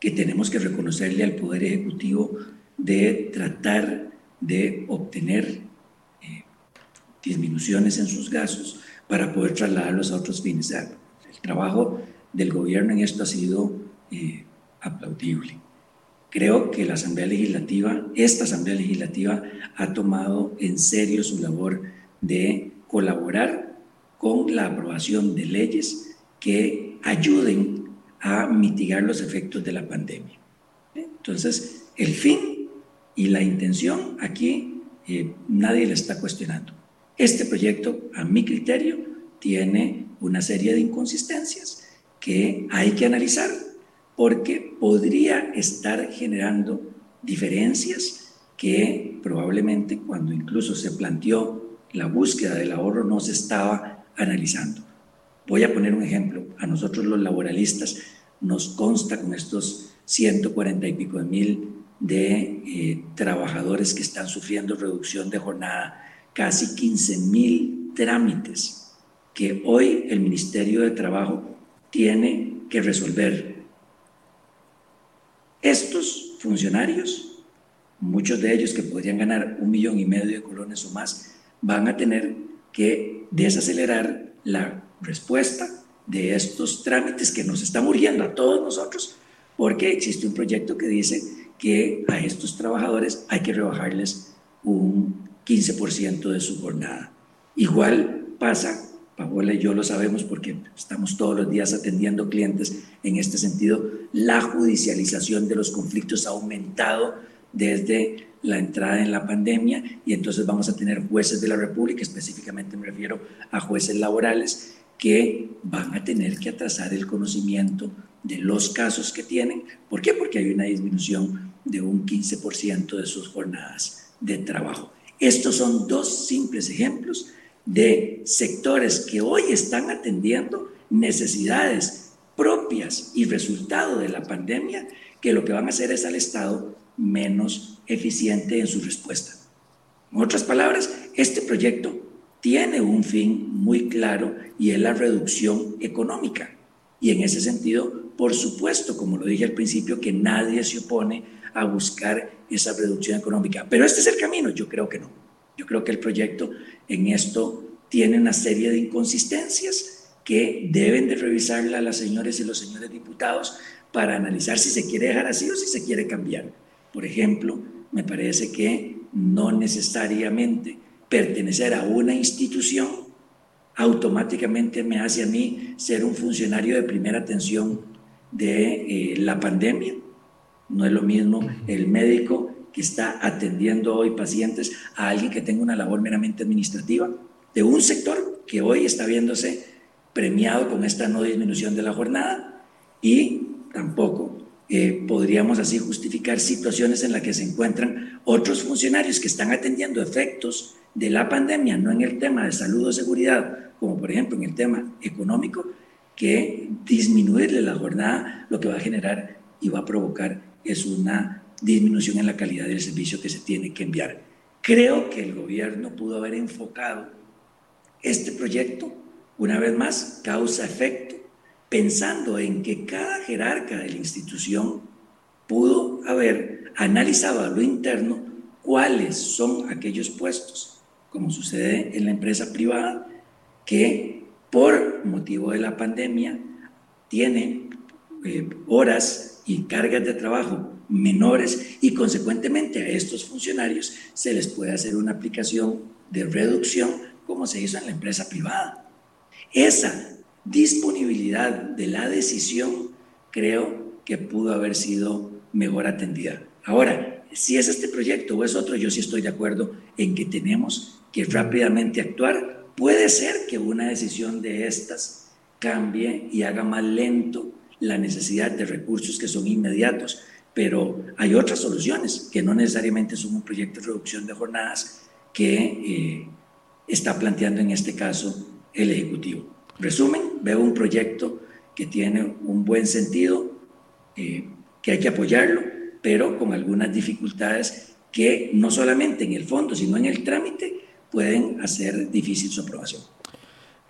S3: que tenemos que reconocerle al Poder Ejecutivo de tratar de obtener disminuciones en sus gastos para poder trasladarlos a otros fines. el trabajo del gobierno en esto ha sido eh, aplaudible. Creo que la Asamblea Legislativa, esta Asamblea Legislativa, ha tomado en serio su labor de colaborar con la aprobación de leyes que ayuden a mitigar los efectos de la pandemia. Entonces, el fin y la intención aquí eh, nadie le está cuestionando. Este proyecto, a mi criterio, tiene una serie de inconsistencias que hay que analizar porque podría estar generando diferencias que probablemente cuando incluso se planteó la búsqueda del ahorro no se estaba analizando. Voy a poner un ejemplo. A nosotros los laboralistas nos consta con estos 140 y pico de mil de eh, trabajadores que están sufriendo reducción de jornada casi 15 mil trámites que hoy el Ministerio de Trabajo tiene que resolver. Estos funcionarios, muchos de ellos que podrían ganar un millón y medio de colones o más, van a tener que desacelerar la respuesta de estos trámites que nos está muriendo a todos nosotros, porque existe un proyecto que dice que a estos trabajadores hay que rebajarles un 15% de su jornada. Igual pasa Paola y yo lo sabemos porque estamos todos los días atendiendo clientes en este sentido, la judicialización de los conflictos ha aumentado desde la entrada en la pandemia y entonces vamos a tener jueces de la República, específicamente me refiero a jueces laborales, que van a tener que atrasar el conocimiento de los casos que tienen. ¿Por qué? Porque hay una disminución de un 15% de sus jornadas de trabajo. Estos son dos simples ejemplos de sectores que hoy están atendiendo necesidades propias y resultado de la pandemia que lo que van a hacer es al Estado menos eficiente en su respuesta. En otras palabras, este proyecto tiene un fin muy claro y es la reducción económica. Y en ese sentido, por supuesto, como lo dije al principio, que nadie se opone a buscar esa reducción económica. Pero este es el camino, yo creo que no. Yo creo que el proyecto en esto tiene una serie de inconsistencias que deben de revisarla las señores y los señores diputados para analizar si se quiere dejar así o si se quiere cambiar. Por ejemplo, me parece que no necesariamente pertenecer a una institución automáticamente me hace a mí ser un funcionario de primera atención de eh, la pandemia. No es lo mismo el médico que está atendiendo hoy pacientes a alguien que tenga una labor meramente administrativa de un sector que hoy está viéndose premiado con esta no disminución de la jornada y tampoco eh, podríamos así justificar situaciones en las que se encuentran otros funcionarios que están atendiendo efectos de la pandemia, no en el tema de salud o seguridad, como por ejemplo en el tema económico, que disminuirle la jornada lo que va a generar y va a provocar es una disminución en la calidad del servicio que se tiene que enviar. Creo que el gobierno pudo haber enfocado este proyecto, una vez más, causa-efecto, pensando en que cada jerarca de la institución pudo haber analizado a lo interno cuáles son aquellos puestos, como sucede en la empresa privada, que por motivo de la pandemia tienen eh, horas y cargas de trabajo menores y consecuentemente a estos funcionarios se les puede hacer una aplicación de reducción como se hizo en la empresa privada. Esa disponibilidad de la decisión creo que pudo haber sido mejor atendida. Ahora, si es este proyecto o es otro, yo sí estoy de acuerdo en que tenemos que rápidamente actuar. Puede ser que una decisión de estas cambie y haga más lento la necesidad de recursos que son inmediatos, pero hay otras soluciones que no necesariamente son un proyecto de reducción de jornadas que eh, está planteando en este caso el Ejecutivo. Resumen, veo un proyecto que tiene un buen sentido, eh, que hay que apoyarlo, pero con algunas dificultades que no solamente en el fondo, sino en el trámite pueden hacer difícil su aprobación.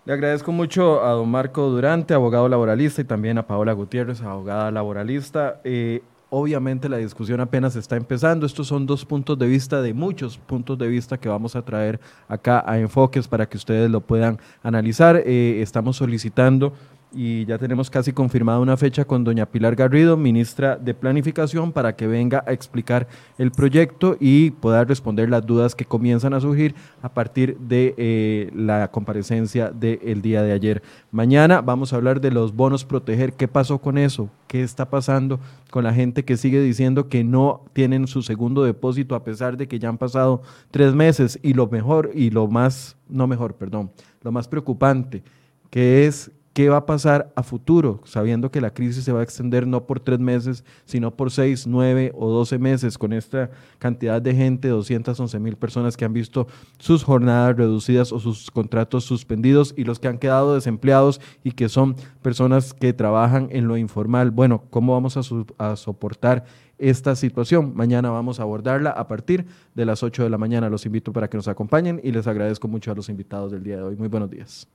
S1: Le agradezco mucho a don Marco Durante, abogado laboralista, y también a Paola Gutiérrez, abogada laboralista. Eh, Obviamente la discusión apenas está empezando. Estos son dos puntos de vista de muchos puntos de vista que vamos a traer acá a Enfoques para que ustedes lo puedan analizar. Eh, estamos solicitando y ya tenemos casi confirmada una fecha con doña Pilar Garrido, ministra de Planificación, para que venga a explicar el proyecto y pueda responder las dudas que comienzan a surgir a partir de eh, la comparecencia del día de ayer. Mañana vamos a hablar de los bonos proteger, qué pasó con eso, qué está pasando con la gente que sigue diciendo que no tienen su segundo depósito a pesar de que ya han pasado tres meses y lo mejor y lo más, no mejor, perdón, lo más preocupante, que es ¿Qué va a pasar a futuro, sabiendo que la crisis se va a extender no por tres meses, sino por seis, nueve o doce meses, con esta cantidad de gente, 211 mil personas que han visto sus jornadas reducidas o sus contratos suspendidos y los que han quedado desempleados y que son personas que trabajan en lo informal? Bueno, ¿cómo vamos a, soportar esta situación? Mañana vamos a abordarla a partir de las 8 de la mañana. Los invito para que nos acompañen y les agradezco mucho a los invitados del día de hoy. Muy buenos días.